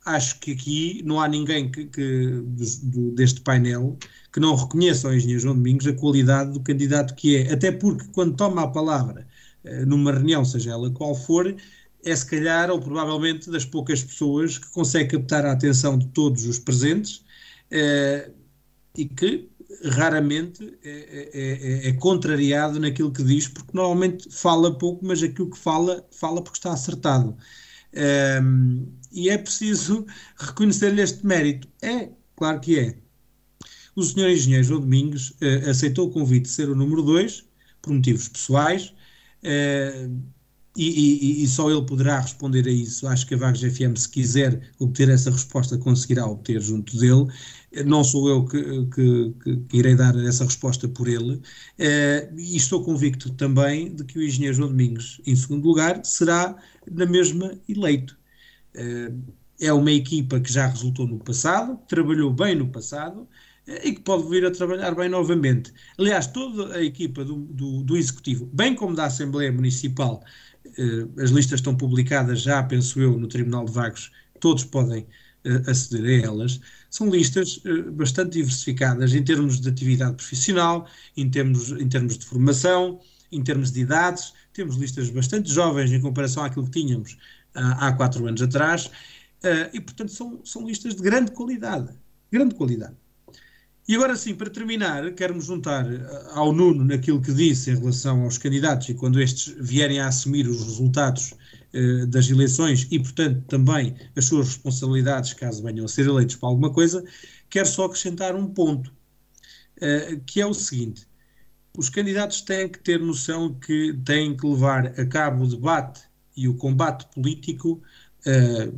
acho que aqui não há ninguém que, que deste painel que não reconheça ao engenheiro João Domingos a qualidade do candidato que é, até porque quando toma a palavra numa reunião, seja ela qual for, é se calhar, ou provavelmente, das poucas pessoas que consegue captar a atenção de todos os presentes eh, e que raramente é, é, é, é, contrariado naquilo que diz, porque normalmente fala pouco, mas aquilo que fala, fala porque está acertado. Um, e é preciso <laughs> reconhecer-lhe este mérito. É, claro que é. O senhor engenheiro João Domingos uh, aceitou o convite de ser o número 2, por motivos pessoais. Uh, e, e, e, só ele poderá responder a isso. Acho que a Vagos FM, se quiser obter essa resposta, conseguirá obter junto dele. Não sou eu que, que, que irei dar essa resposta por ele. Eh, e estou convicto também de que o engenheiro João Domingos, em segundo lugar, será na mesma eleito. Eh, é uma equipa que já resultou no passado, trabalhou bem no passado eh, e que pode vir a trabalhar bem novamente. Aliás, toda a equipa do, do, do Executivo, bem como da Assembleia Municipal, eh, as listas estão publicadas já, penso eu, no Tribunal de Vagos, todos podem eh, aceder a elas. São listas eh, bastante diversificadas em termos de atividade profissional, em termos, em termos de formação, em termos de idades. Temos listas bastante jovens em comparação àquilo que tínhamos há, há quatro anos atrás. e, portanto, são, são listas de grande qualidade. Grande qualidade. E agora sim, para terminar, quero-me juntar ao Nuno naquilo que disse em relação aos candidatos e quando estes vierem a assumir os resultados eh, das eleições e, portanto, também as suas responsabilidades caso venham a ser eleitos para alguma coisa, quero só acrescentar um ponto, eh, que é o seguinte: os candidatos têm que ter noção que têm que levar a cabo o debate e o combate político eh,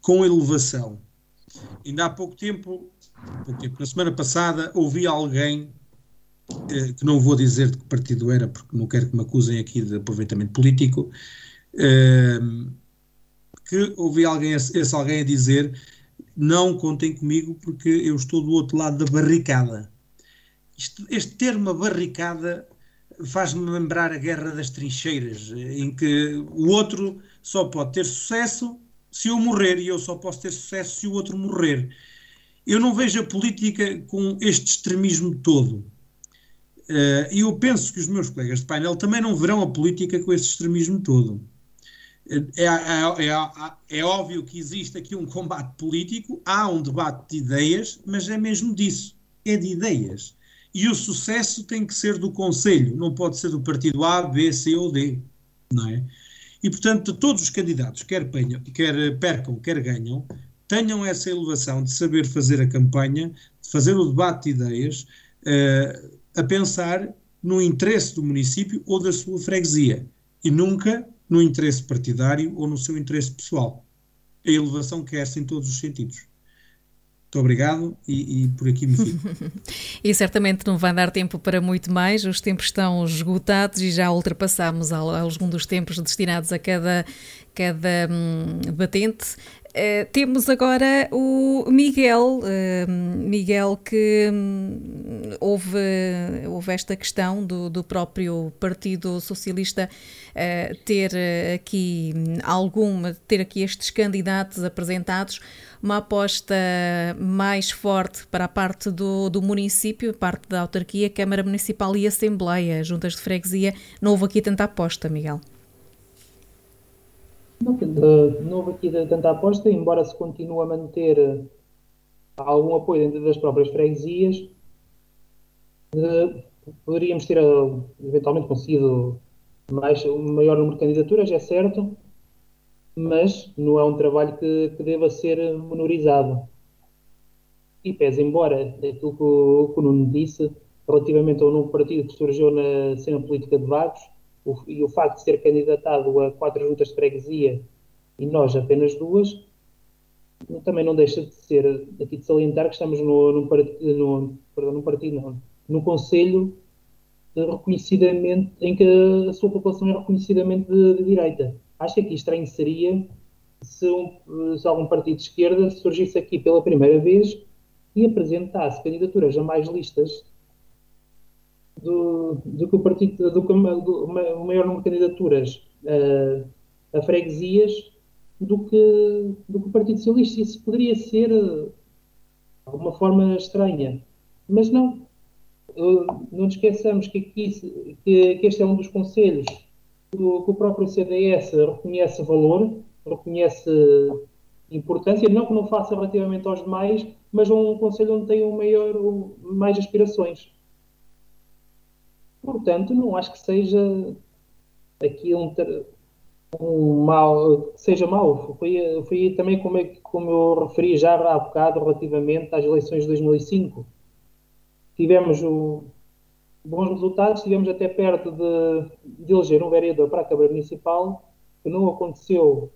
com elevação. Ainda há pouco tempo na semana passada ouvi alguém, eh, que não vou dizer de que partido era, porque não quero que me acusem aqui de aproveitamento político, eh, que ouvi alguém, esse alguém a dizer não contem comigo porque eu estou do outro lado da barricada. Este, este termo barricada faz-me lembrar a guerra das trincheiras, em que o outro só pode ter sucesso se eu morrer e eu só posso ter sucesso se o outro morrer. Eu não vejo a política com este extremismo todo. Uh, e eu penso que os meus colegas de painel também não verão a política com esse extremismo todo. É, é, é, é, óbvio que existe aqui um combate político, há um debate de ideias, mas é mesmo disso, é de ideias. E o sucesso tem que ser do Conselho, não pode ser do partido A, B, C ou D, não é? E, portanto, todos os candidatos, quer, penham, quer percam, quer ganham, tenham essa elevação de saber fazer a campanha, de fazer o debate de ideias, uh, a pensar no interesse do município ou da sua freguesia e nunca no interesse partidário ou no seu interesse pessoal. A elevação quer-se em todos os sentidos. Muito obrigado e, e, por aqui me fico. <laughs> e certamente não vai dar tempo para muito mais, os tempos estão esgotados e já ultrapassámos alguns dos tempos destinados a cada, cada hum, batente. Uh, temos agora o Miguel, uh, Miguel que um, houve, houve esta questão do, do próprio Partido Socialista uh, ter aqui alguma, ter aqui estes candidatos apresentados, uma aposta mais forte para a parte do, do município, parte da autarquia, Câmara Municipal e Assembleia, juntas de freguesia. Não houve aqui tanta aposta, Miguel. Não, não houve aqui tanta aposta, embora se continue a manter eh, algum apoio dentro das próprias freguesias, eh, poderíamos ter eh, eventualmente conseguido mais, um maior número de candidaturas, é certo, mas não é um trabalho que, que deva ser menorizado. E pese embora aquilo que o, que o Nuno disse relativamente ao novo partido que surgiu na cena política de Vagos, o, e o facto de ser candidatado a quatro juntas de freguesia e nós apenas duas, também não deixa de ser, aqui de salientar que estamos no, num, partido, no, perdão, num partido, não, num conselho reconhecidamente, em que a sua população é reconhecidamente de, de direita. Acho que aqui estranho seria se, um, se algum partido de esquerda surgisse aqui pela primeira vez e apresentasse candidaturas a mais listas do, do que o partido, do que o maior número de candidaturas uh, a freguesias do que, do que o Partido Socialista. Isso poderia ser de alguma forma estranha. Mas não. Não nos esqueçamos que, aqui, que, que, este é um dos conselhos que o, o próprio CDS reconhece valor, reconhece importância, não que não faça relativamente aos demais, mas um conselho onde tem um maior, mais aspirações. Portanto, não acho que seja aqui um, um mal, seja mau. Foi, foi também como, é, como eu referi já há bocado relativamente às eleições de 2005. Tivemos o, bons resultados, estivemos até perto de, de eleger um vereador para a Câmara Municipal, que não aconteceu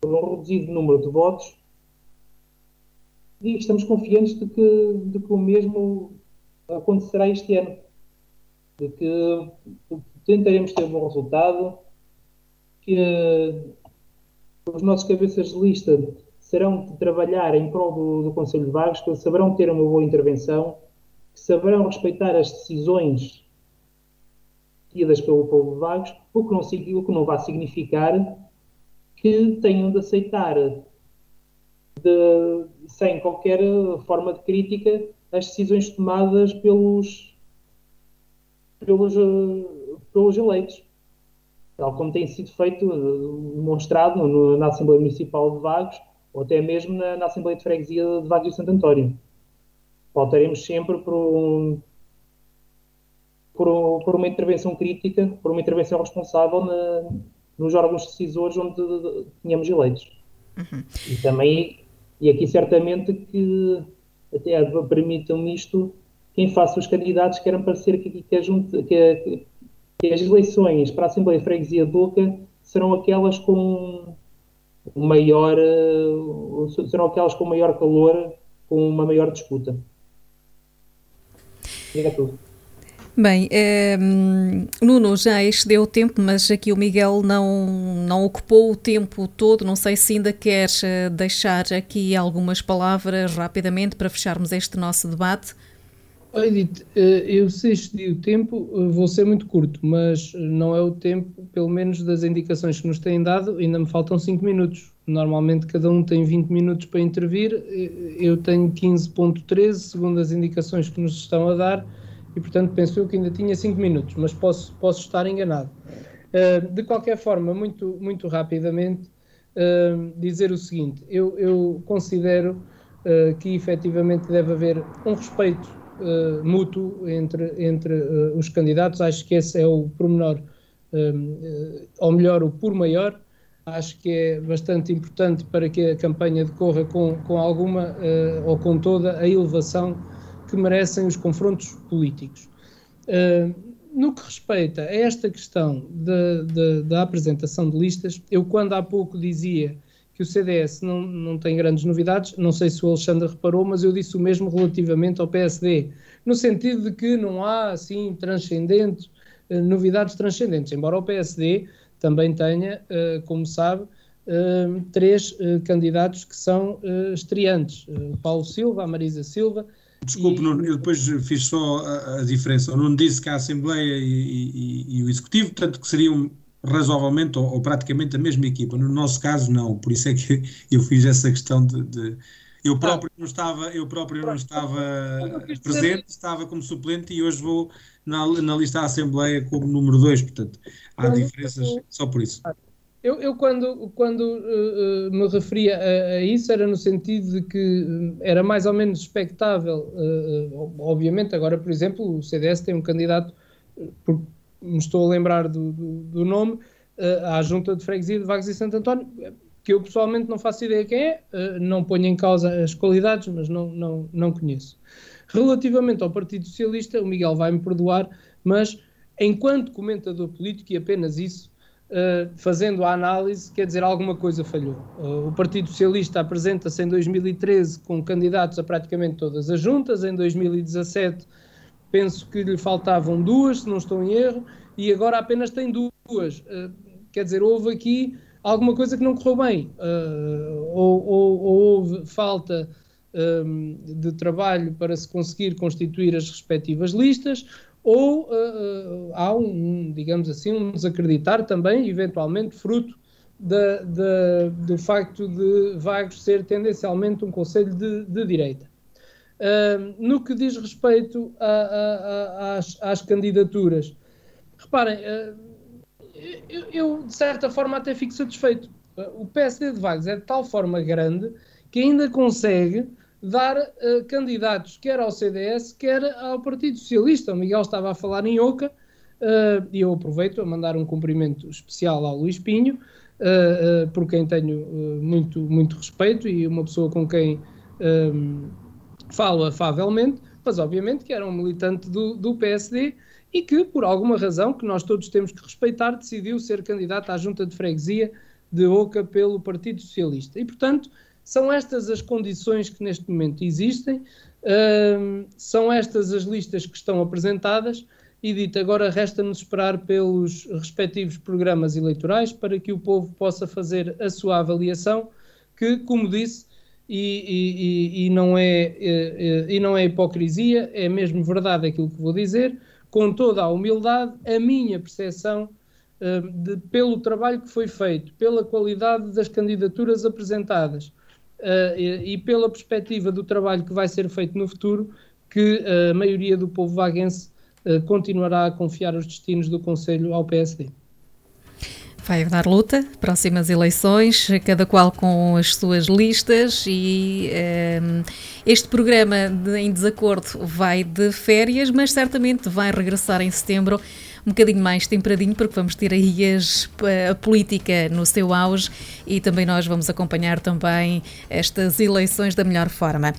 por um reduzido número de votos, e estamos confiantes de que, de que o mesmo acontecerá este ano de que tentaremos ter um bom resultado, que os nossos cabeças de lista serão de trabalhar em prol do, do Conselho de Vagos, que saberão ter uma boa intervenção, que saberão respeitar as decisões tidas pelo povo de Vagos, o que não, o que não vai significar que tenham de aceitar de, sem qualquer forma de crítica as decisões tomadas pelos pelos, eh, pelos eleitos, tal como tem sido feito, eh, demonstrado no, na Assembleia Municipal de Vagos, ou até mesmo na, na, Assembleia de Freguesia de Vagos e Santo António. pautaremos sempre por, um, por, por, uma intervenção crítica, por uma intervenção responsável na, nos órgãos decisores onde tínhamos eleitos. Uhum. E também, e aqui certamente que até permitam-me isto, quem faça os candidatos querem parecer que, que, que, que, que as eleições para a Assembleia Freguesia de serão aquelas com maior eh, serão aquelas com maior calor, com uma maior disputa. Tudo. Bem, é, Nuno já excedeu o tempo, mas aqui o Miguel não, não ocupou o tempo todo. Não sei se ainda queres eh, deixar aqui algumas palavras rapidamente para fecharmos este nosso debate. Edith, eh, eu se excedi o tempo, vou ser muito curto, mas não é o tempo, pelo menos das indicações que nos têm dado, ainda me faltam 5 minutos. Normalmente cada um tem 20 minutos para intervir, eu tenho 15.13, segundo as indicações que nos estão a dar e, portanto, penso eu que ainda tinha 5 minutos, mas posso, posso estar enganado. De qualquer forma, muito, muito rapidamente, dizer o seguinte: eu, eu considero que efetivamente deve haver um respeito mútuo entre, entre os candidatos, acho que esse é o pormenor, ou melhor, o por maior. Acho que é bastante importante para que a campanha decorra com, com alguma ou com toda a elevação que merecem os confrontos políticos. Uh, no que respeita a esta questão da apresentação de listas, eu quando há pouco dizia que o CDS não, não tem grandes novidades, não sei se o Alexandre reparou, mas eu disse o mesmo relativamente ao PSD, no sentido de que não há, assim, transcendentes, uh, novidades transcendentes, embora o PSD também tenha, uh, como sabe, uh, três candidatos que são estreantes, Paulo Silva, a Marisa Silva Desculpe, e... eu depois fiz só a, a diferença. O Nuno disse que a Assembleia e, e, e, o Executivo, tanto que seriam razoavelmente ou, ou, praticamente a mesma equipa. No nosso caso, não. Por isso é que eu fiz essa questão de. de eu próprio não estava, eu próprio não estava presente, estava como suplente e hoje vou na, na lista da Assembleia como número 2, portanto há diferenças só por isso. Eu, eu, quando, quando uh, me referia a, a, isso, era no sentido de que era mais ou menos expectável, uh, obviamente, agora, por exemplo, o CDS tem um candidato, porque me estou a lembrar do, do, do nome, uh, à Junta de Freguesia de Vagos e Santo António, que eu pessoalmente não faço ideia quem é, não ponho em causa as qualidades, mas não, não, não conheço. Relativamente ao Partido Socialista, o Miguel vai-me perdoar, mas enquanto comentador político, e apenas isso, Uh, fazendo a análise, quer dizer, alguma coisa falhou. O Partido Socialista apresenta-se em 2013 com candidatos a praticamente todas as juntas, em 2017 penso que lhe faltavam duas, se não estou em erro, e agora apenas tem duas. Uh, quer dizer, houve aqui alguma coisa que não correu bem, ou, ou, ou, houve falta um, de trabalho para se conseguir constituir as respectivas listas, ou uh, há um, digamos assim, um desacreditar também, eventualmente, fruto da, da, do facto de Vagos ser tendencialmente um conselho de, de direita. Uh, no que diz respeito a, a, a, às, às, candidaturas, reparem, uh, eu, eu, de certa forma até fico satisfeito. o PSD de Vagos é de tal forma grande que ainda consegue dar uh, candidatos quer ao CDS, quer ao Partido Socialista. O Miguel estava a falar em Oca, uh, e eu aproveito a mandar um cumprimento especial ao Luís Pinho, uh, por quem tenho muito, muito respeito e uma pessoa com quem falo afavelmente, mas obviamente que era um militante do, do PSD e que, por alguma razão que nós todos temos que respeitar, decidiu ser candidato à junta de freguesia de Oca pelo Partido Socialista. E, portanto, são estas as condições que neste momento existem, uh, são estas as listas que estão apresentadas e dito, agora resta-nos esperar pelos respectivos programas eleitorais para que o povo possa fazer a sua avaliação, que, como disse, e, e, e, não é, e, e não é hipocrisia, é mesmo verdade aquilo que vou dizer, com toda a humildade, a minha percepção uh, de, pelo trabalho que foi feito, pela qualidade das candidaturas apresentadas, e, pela perspectiva do trabalho que vai ser feito no futuro, que a maioria do povo vaguense continuará a confiar os destinos do Conselho ao PSD. Vai dar luta, próximas eleições, cada qual com as suas listas e um, ehm, este programa de, em desacordo vai de férias, mas certamente vai regressar em setembro um bocadinho mais temperadinho, porque vamos ter aí as, a política no seu auge e também nós vamos acompanhar também estas eleições da melhor forma.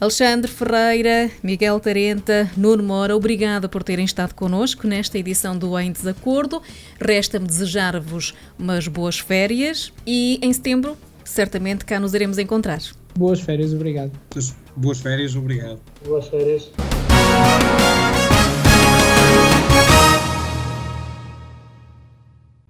Alexandre Ferreira, Miguel Tarenta, Nuno Mora, obrigada por terem estado connosco nesta edição do Em Desacordo. Resta-me desejar-vos umas boas férias e em setembro, certamente cá nos iremos encontrar. Boas férias, obrigado. Boas férias, obrigado. Boas férias.